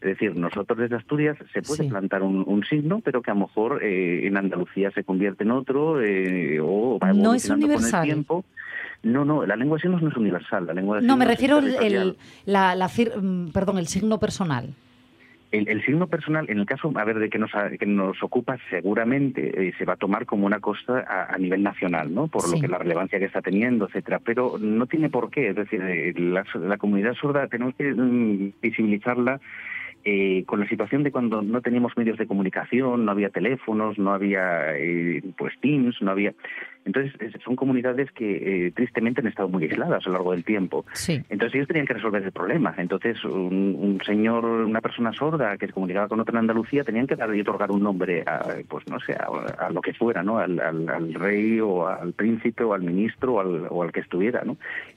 Es decir, nosotros desde Asturias se puede Sí. plantar un, un signo, pero que a lo mejor eh, en Andalucía se convierte en otro eh, o va No es evolucionando con universal. el tiempo. No, no, la lengua de signos no es universal. La lengua de No, me refiero el- la, la mm, perdón, el signo personal. El, el signo personal, en el caso, a ver, de que nos, que nos ocupa, seguramente eh, se va a tomar como una cosa a, a nivel nacional, ¿no? Por Sí. lo que la relevancia que está teniendo, etcétera. Pero no tiene por qué. Es decir, eh, la, la comunidad sorda tenemos que mm, visibilizarla eh, con la situación de cuando no teníamos medios de comunicación, no había teléfonos, no había pues Teams, no había. Entonces son comunidades que eh, tristemente han estado muy aisladas a lo largo del tiempo. Sí. Entonces ellos tenían que resolver el problema. Entonces un, un señor, una persona sorda que se comunicaba con otra en Andalucía, tenían que dar y otorgar un nombre a, pues no sé, a, a lo que fuera, ¿no? Al, al- al rey o al príncipe o al ministro o al, o al que estuviera, ¿no?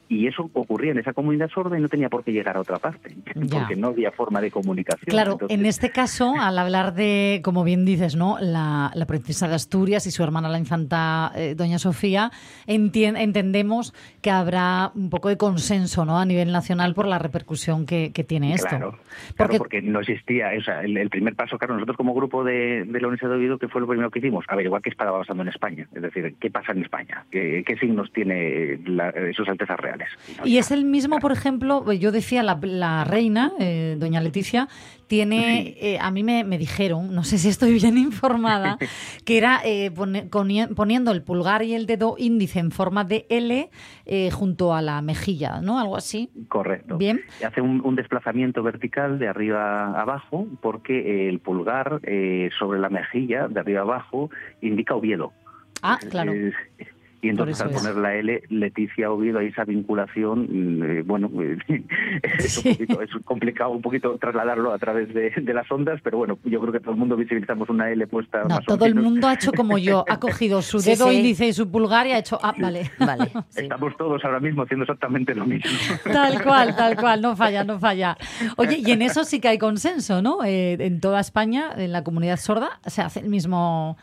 Y eso ocurría en esa comunidad sorda y no tenía por qué llegar a otra parte, Ya. porque no había forma de comunicación. Claro, Entonces, en este caso, al hablar de, como bien dices, ¿no? La, la princesa de Asturias y su hermana la infanta eh, Doña Sofía, entien- entendemos que habrá un poco de consenso, ¿no? A nivel nacional por la repercusión que, que tiene esto. Claro, Porque- claro, porque no existía, o sea, el, el primer paso, claro, nosotros como grupo de, de la Universidad de Oviedo, que fue lo primero que hicimos? Averiguar qué estaba pasando en España, es decir, qué pasa en España, qué, qué signos tiene la- sus altezas reales. Y es el mismo, por ejemplo, yo decía, la, la reina, eh, doña Leticia, tiene, eh, a mí me, me dijeron, no sé si estoy bien informada, que era eh, pone- poniendo el pulgar y el dedo índice en forma de L eh, junto a la mejilla, ¿no? Algo así. Correcto. Bien. Hace un, un desplazamiento vertical de arriba a abajo, porque el pulgar eh, sobre la mejilla, de arriba a abajo, indica Oviedo. Ah, claro. Y entonces al es. poner la L, Leticia Oviedo, ahí esa vinculación, mm, eh, bueno, es, un poquito, es complicado un poquito trasladarlo a través de, de las ondas, pero bueno, yo creo que todo el mundo visibilizamos una L puesta No, más o todo el mundo ha hecho como yo, ha cogido su Sí, dedo sí. índice y su pulgar y ha hecho, ah, vale. Vale, sí. Estamos todos ahora mismo haciendo exactamente lo mismo. Tal cual, tal cual, no falla, no falla. Oye, y en eso sí que hay consenso, ¿no? Eh, en toda España, en la comunidad sorda, se hace el mismo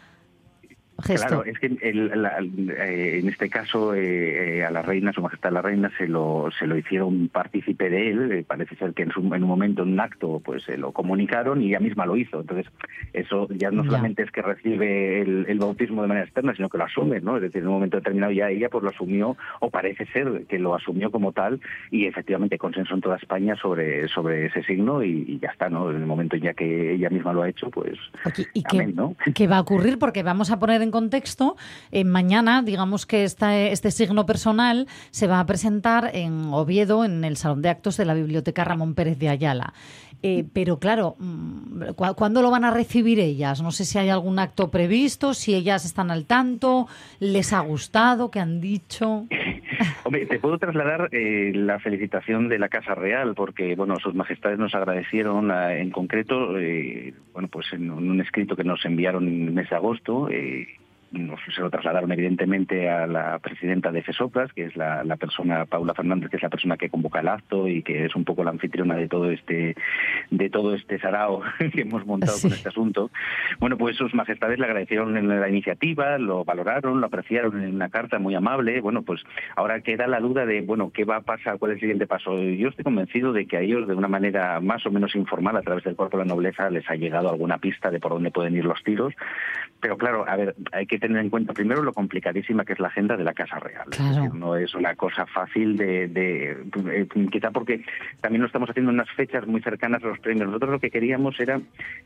gesto. Claro, es que el- la- eh, en este caso eh, eh, a la reina, su majestad la reina, se lo, se lo hicieron partícipe de él. Parece ser que en, su- en un momento, en un acto, pues se lo comunicaron y ella misma lo hizo. Entonces, eso ya no Ya. solamente es que recibe el, el bautismo de manera externa, sino que lo asume, ¿no? Es decir, en un momento determinado ya ella pues lo asumió, o parece ser que lo asumió como tal, y efectivamente consenso en toda España sobre, sobre ese signo y, y ya está, ¿no? En el momento ya que ella misma lo ha hecho, pues Oye, ¿y qué, qué va a ocurrir? Porque vamos a poner en contexto, eh, mañana, digamos que esta, este signo personal se va a presentar en Oviedo, en el Salón de Actos de la Biblioteca Ramón Pérez de Ayala. Eh, pero claro, mm, ¿cu- ¿cuándo lo van a recibir ellas? No sé si hay algún acto previsto, si ellas están al tanto, les ha gustado, qué han dicho. Hombre, te puedo trasladar eh, la felicitación de la Casa Real, porque bueno, sus majestades nos agradecieron ah, en concreto, eh, bueno, pues en un escrito que nos enviaron en el mes de agosto. eh, nos, se lo trasladaron evidentemente a la presidenta de FESOPLAS, que es la, la persona, Paula Fernández, que es la persona que convoca el acto y que es un poco la anfitriona de todo este de todo este sarao que hemos montado con este asunto. Bueno, pues sus majestades le agradecieron en la iniciativa, lo valoraron, lo apreciaron en una carta muy amable. Bueno, pues ahora queda la duda de, bueno, ¿qué va a pasar? ¿Cuál es el siguiente paso? Yo estoy convencido de que a ellos, de una manera más o menos informal, a través del cuerpo de la nobleza, les ha llegado alguna pista de por dónde pueden ir los tiros. Pero claro, a ver, hay que tener en cuenta primero lo complicadísima que es la agenda de la Casa Real. Es Claro. decir, no es una cosa fácil de, de- eh, quizá porque también lo estamos haciendo en unas fechas muy cercanas a los premios. Nosotros lo que queríamos era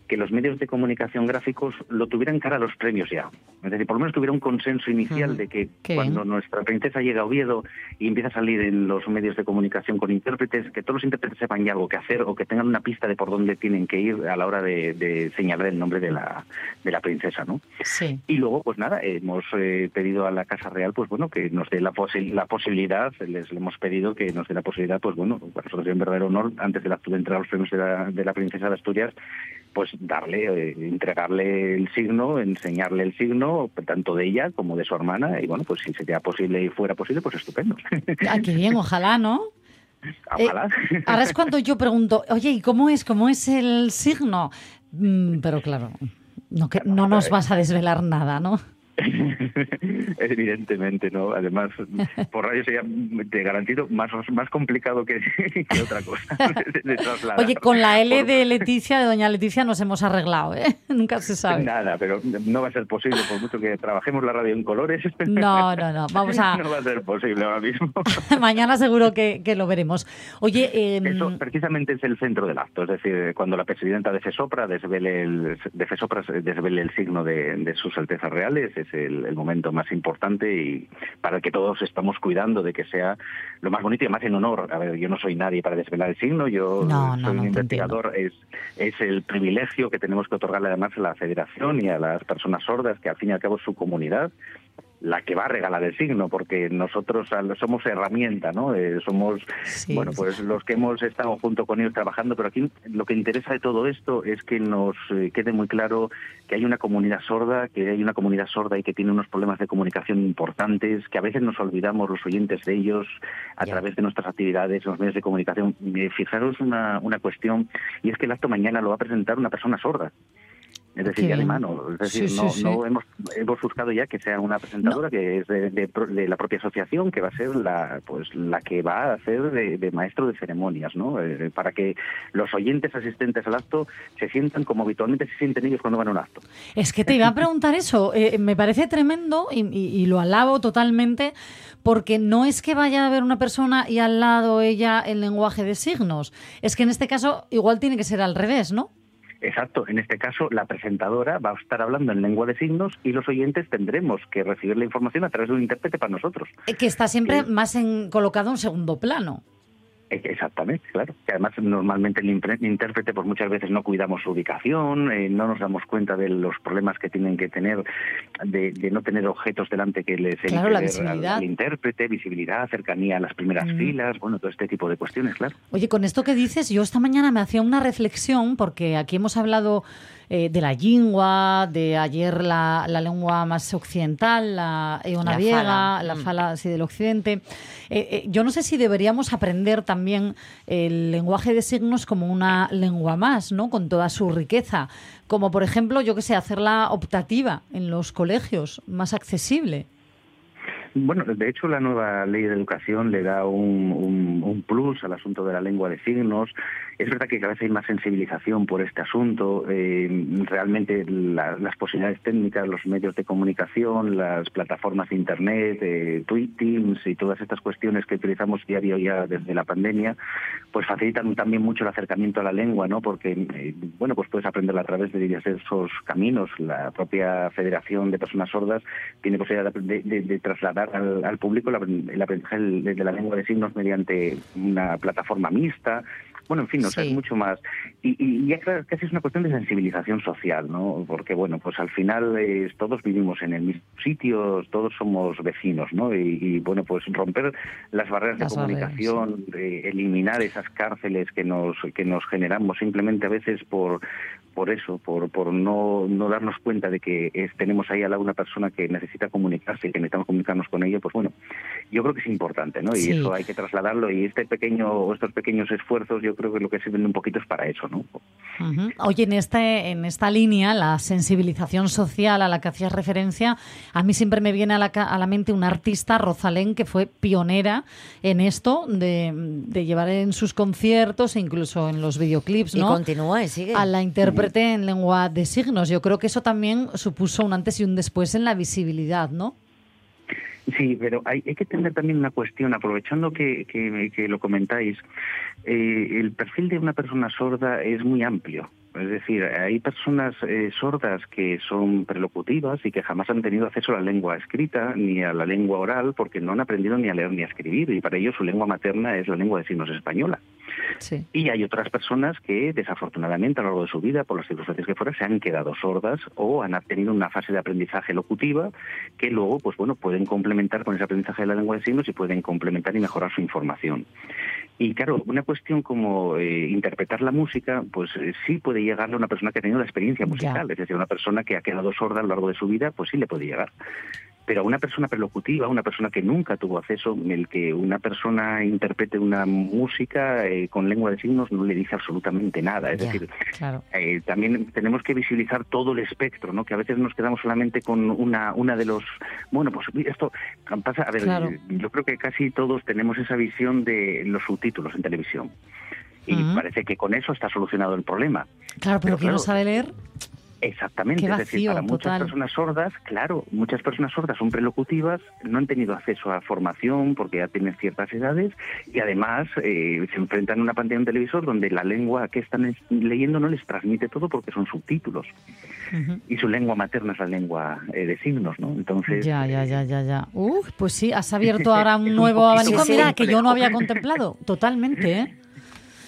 que los medios de comunicación gráficos lo tuvieran cara a los premios ya. Es decir, por lo menos tuviera un consenso inicial Ujú. de que Qué cuando bien. nuestra princesa llega a Oviedo y empieza a salir en los medios de comunicación con intérpretes, que todos los intérpretes sepan ya algo que hacer o que tengan una pista de por dónde tienen que ir a la hora de, de señalar el nombre de la, de la princesa, ¿no? Sí. Y luego, pues nada, hemos eh, pedido a la Casa Real, pues bueno, que nos dé la, posi- la posibilidad, les hemos pedido que nos dé la posibilidad, pues bueno, para nosotros es un verdadero honor, antes del acto de entrega a los premios de la, de la Princesa de Asturias, pues darle, eh, entregarle el signo, enseñarle el signo, tanto de ella como de su hermana, y bueno, pues si sería posible y fuera posible, pues estupendo. Ah, qué bien, ojalá, ¿no? Ojalá. Eh, ahora es cuando yo pregunto, oye, ¿y cómo es? ¿Cómo es el signo? Mm, pero claro, no, que, no nos vas a desvelar nada, ¿no? Evidentemente, ¿no? Además, por radio sería, te garantizo, más, más complicado que, que otra cosa de, de trasladar. Oye, con la L de Leticia, de doña Leticia, nos hemos arreglado, ¿eh? Nunca se sabe. Nada, pero no va a ser posible, por mucho que trabajemos la radio en colores. No, no, no, vamos a- No va a ser posible ahora mismo. Mañana seguro que, que lo veremos. Oye, eh, Eso precisamente es el centro del acto, es decir, cuando la presidenta de FESOPRA desvele el, de FESOPRA desvele el signo de, de sus altezas reales, es el, el momento más importante y para el que todos estamos cuidando de que sea lo más bonito y más en honor. A ver, yo no soy nadie para desvelar el signo, yo No, no, soy no, un investigador, es, es el privilegio que tenemos que otorgarle además a la federación y a las personas sordas, que al fin y al cabo es su comunidad la que va a regalar el signo, porque nosotros somos herramienta, ¿no? Eh, somos, bueno, pues los que hemos estado junto con ellos trabajando, pero aquí lo que interesa de todo esto es que nos eh, quede muy claro que hay una comunidad sorda, que hay una comunidad sorda y que tiene unos problemas de comunicación importantes, que a veces nos olvidamos los oyentes de ellos a través de nuestras actividades, los medios de comunicación. Eh, Fijaros una, una cuestión, y es que el acto mañana lo va a presentar una persona sorda. Es decir, de bien. mano. Es decir, Sí, no, sí, sí. no hemos, hemos buscado ya que sea una presentadora que es de, de de la propia asociación, que va a ser la, pues, la que va a hacer de, de maestro de ceremonias, ¿no? Eh, para que los oyentes asistentes al acto se sientan como habitualmente se sienten ellos cuando van a un acto. Es que te iba a preguntar eso. Eh, me parece tremendo y, y- y lo alabo totalmente porque no es que vaya a haber una persona y al lado ella el lenguaje de signos. Es que en este caso igual tiene que ser al revés, ¿no? Exacto, en este caso la presentadora va a estar hablando en lengua de signos y los oyentes tendremos que recibir la información a través de un intérprete para nosotros. Eh, Que está siempre más en, colocado en segundo plano. Eh, Exactamente, claro. Que además normalmente el intérprete pues muchas veces no cuidamos su ubicación, eh, no nos damos cuenta de los problemas que tienen que tener, de, de no tener objetos delante que les Claro, la al- al intérprete, visibilidad, cercanía a las primeras Mm. filas, bueno, todo este tipo de cuestiones, claro. Oye, con esto que dices, yo esta mañana me hacía una reflexión, porque aquí hemos hablado eh, de la lingua, de ayer la, la lengua más occidental, la eona La viega, fala. la Mm. fala sí, del occidente. Eh, eh, yo no sé si deberíamos aprender también el lenguaje de signos como una lengua más, ¿no? Con toda su riqueza. Como, por ejemplo, yo que sé, hacerla optativa en los colegios, más accesible. Bueno, de hecho la nueva ley de educación le da un, un- un plus al asunto de la lengua de signos. Es verdad que cada vez hay más sensibilización por este asunto. Eh, realmente la- las posibilidades técnicas, los medios de comunicación, las plataformas de Internet, eh, Teams y todas estas cuestiones que utilizamos diario ya desde la pandemia, pues facilitan también mucho el acercamiento a la lengua, ¿no? Porque, eh, bueno, pues puedes aprenderla a través de diversos caminos. La propia Federación de Personas Sordas tiene posibilidad de, de- de trasladar al, al público apren- el aprendizaje de la lengua de signos mediante una plataforma mixta. Bueno, en fin, o sea, es mucho más. Y, y ya claro, casi es una cuestión de sensibilización social, ¿no? Porque, bueno, pues al final eh, todos vivimos en el mismo sitio, todos somos vecinos, ¿no? Y, y, bueno, pues romper las barreras Las de barreras, comunicación, eliminar esas cárceles que nos, que nos generamos simplemente a veces por por eso, por, por no, no darnos cuenta de que es- tenemos ahí a la una persona que necesita comunicarse y que necesitamos comunicarnos con ella, pues bueno, yo creo que es importante, ¿no? Y Sí. eso hay que trasladarlo y este pequeño, o estos pequeños esfuerzos yo creo que lo que sirven un poquito es para eso, ¿no? Oye, en, este, en esta línea, la sensibilización social a la que hacías referencia, a mí siempre me viene a la, ca- a la mente una artista, Rosalén, que fue pionera en esto, de, de llevar en sus conciertos e incluso en los videoclips, Y ¿no? continúa y sigue. a la intérprete en lengua de signos. Yo creo que eso también supuso un antes y un después en la visibilidad, ¿no? Sí, pero hay, hay que tener también una cuestión, aprovechando que, que, que lo comentáis, eh, el perfil de una persona sorda es muy amplio. Es decir, hay personas eh, sordas que son prelocutivas y que jamás han tenido acceso a la lengua escrita ni a la lengua oral porque no han aprendido ni a leer ni a escribir y para ellos su lengua materna es la lengua de signos española. Sí. Y hay otras personas que desafortunadamente a lo largo de su vida, por las circunstancias que fuera, se han quedado sordas o han tenido una fase de aprendizaje locutiva que luego, pues bueno, pueden complementar con ese aprendizaje de la lengua de signos y pueden complementar y mejorar su información. Y claro, una cuestión como eh, interpretar la música, pues eh, sí puede llegarle a una persona que ha tenido la experiencia musical, es decir, una persona que ha quedado sorda a lo largo de su vida, pues sí le puede llegar. Pero a una persona prelocutiva, una persona que nunca tuvo acceso, el que una persona interprete una música eh, con lengua de signos no le dice absolutamente nada. Es decir, claro. eh, también tenemos que visibilizar todo el espectro, ¿no? Que a veces nos quedamos solamente con una, una de los, bueno, pues esto pasa, a ver, Claro. yo creo que casi todos tenemos esa visión de los subtítulos en televisión. Y parece que con eso está solucionado el problema. Claro, pero Pero quien no claro, sabe leer, Exactamente, es decir, para muchas total. personas sordas, claro, muchas personas sordas son prelocutivas, no han tenido acceso a formación porque ya tienen ciertas edades y además eh, se enfrentan a una pantalla de un televisor donde la lengua que están es- leyendo no les transmite todo porque son subtítulos y su lengua materna es la lengua eh, de signos, ¿no? Entonces, Ya, ya, ya, ya, ya. Uf, pues sí, has abierto ahora un nuevo abanico, que yo no había contemplado. Totalmente, ¿eh?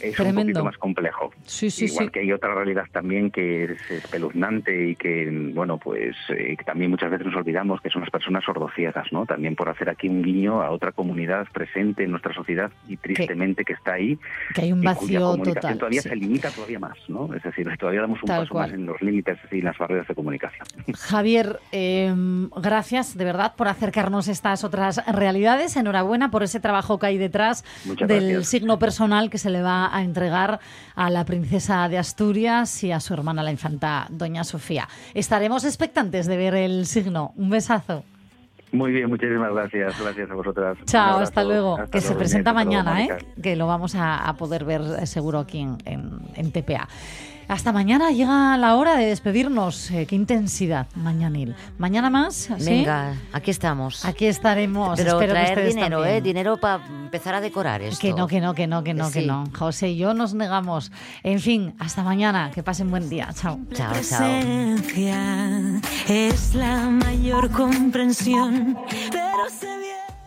Es Tremendo. un poquito más complejo. Sí, sí, Igual sí. que hay otra realidad también que es espeluznante y que, bueno, pues eh, también muchas veces nos olvidamos que son las personas sordociegas, ¿no? También por hacer aquí un guiño a otra comunidad presente en nuestra sociedad y tristemente que está ahí. Que hay un vacío total. todavía se limita todavía más, ¿no? Es decir, todavía damos un Tal paso cual. más en los límites y las barreras de comunicación. Javier, eh, gracias de verdad por acercarnos estas otras realidades. Enhorabuena por ese trabajo que hay detrás Muchas del gracias. signo personal que se le va a entregar a la princesa de Asturias y a su hermana la infanta Doña Sofía. Estaremos expectantes de ver el signo. Un besazo. Muy bien, muchísimas gracias. Gracias a vosotras. Chao, hasta luego. Hasta que se presenta luego, mañana, ¿eh? Que lo vamos a, a poder ver eh, seguro aquí en, en- en TPA. Hasta mañana llega la hora de despedirnos. Eh, qué intensidad mañanil. Mañana más, ¿sí? Venga, aquí estamos. Aquí estaremos. Pero Espero que traer ustedes dinero, también. ¿eh? Dinero para empezar a decorar esto. Que no, que no, que no, que no, que no. José y yo nos negamos. En fin, hasta mañana. Que pasen buen día. Chao. Chao, chao. presencia es la mayor comprensión, pero se viene.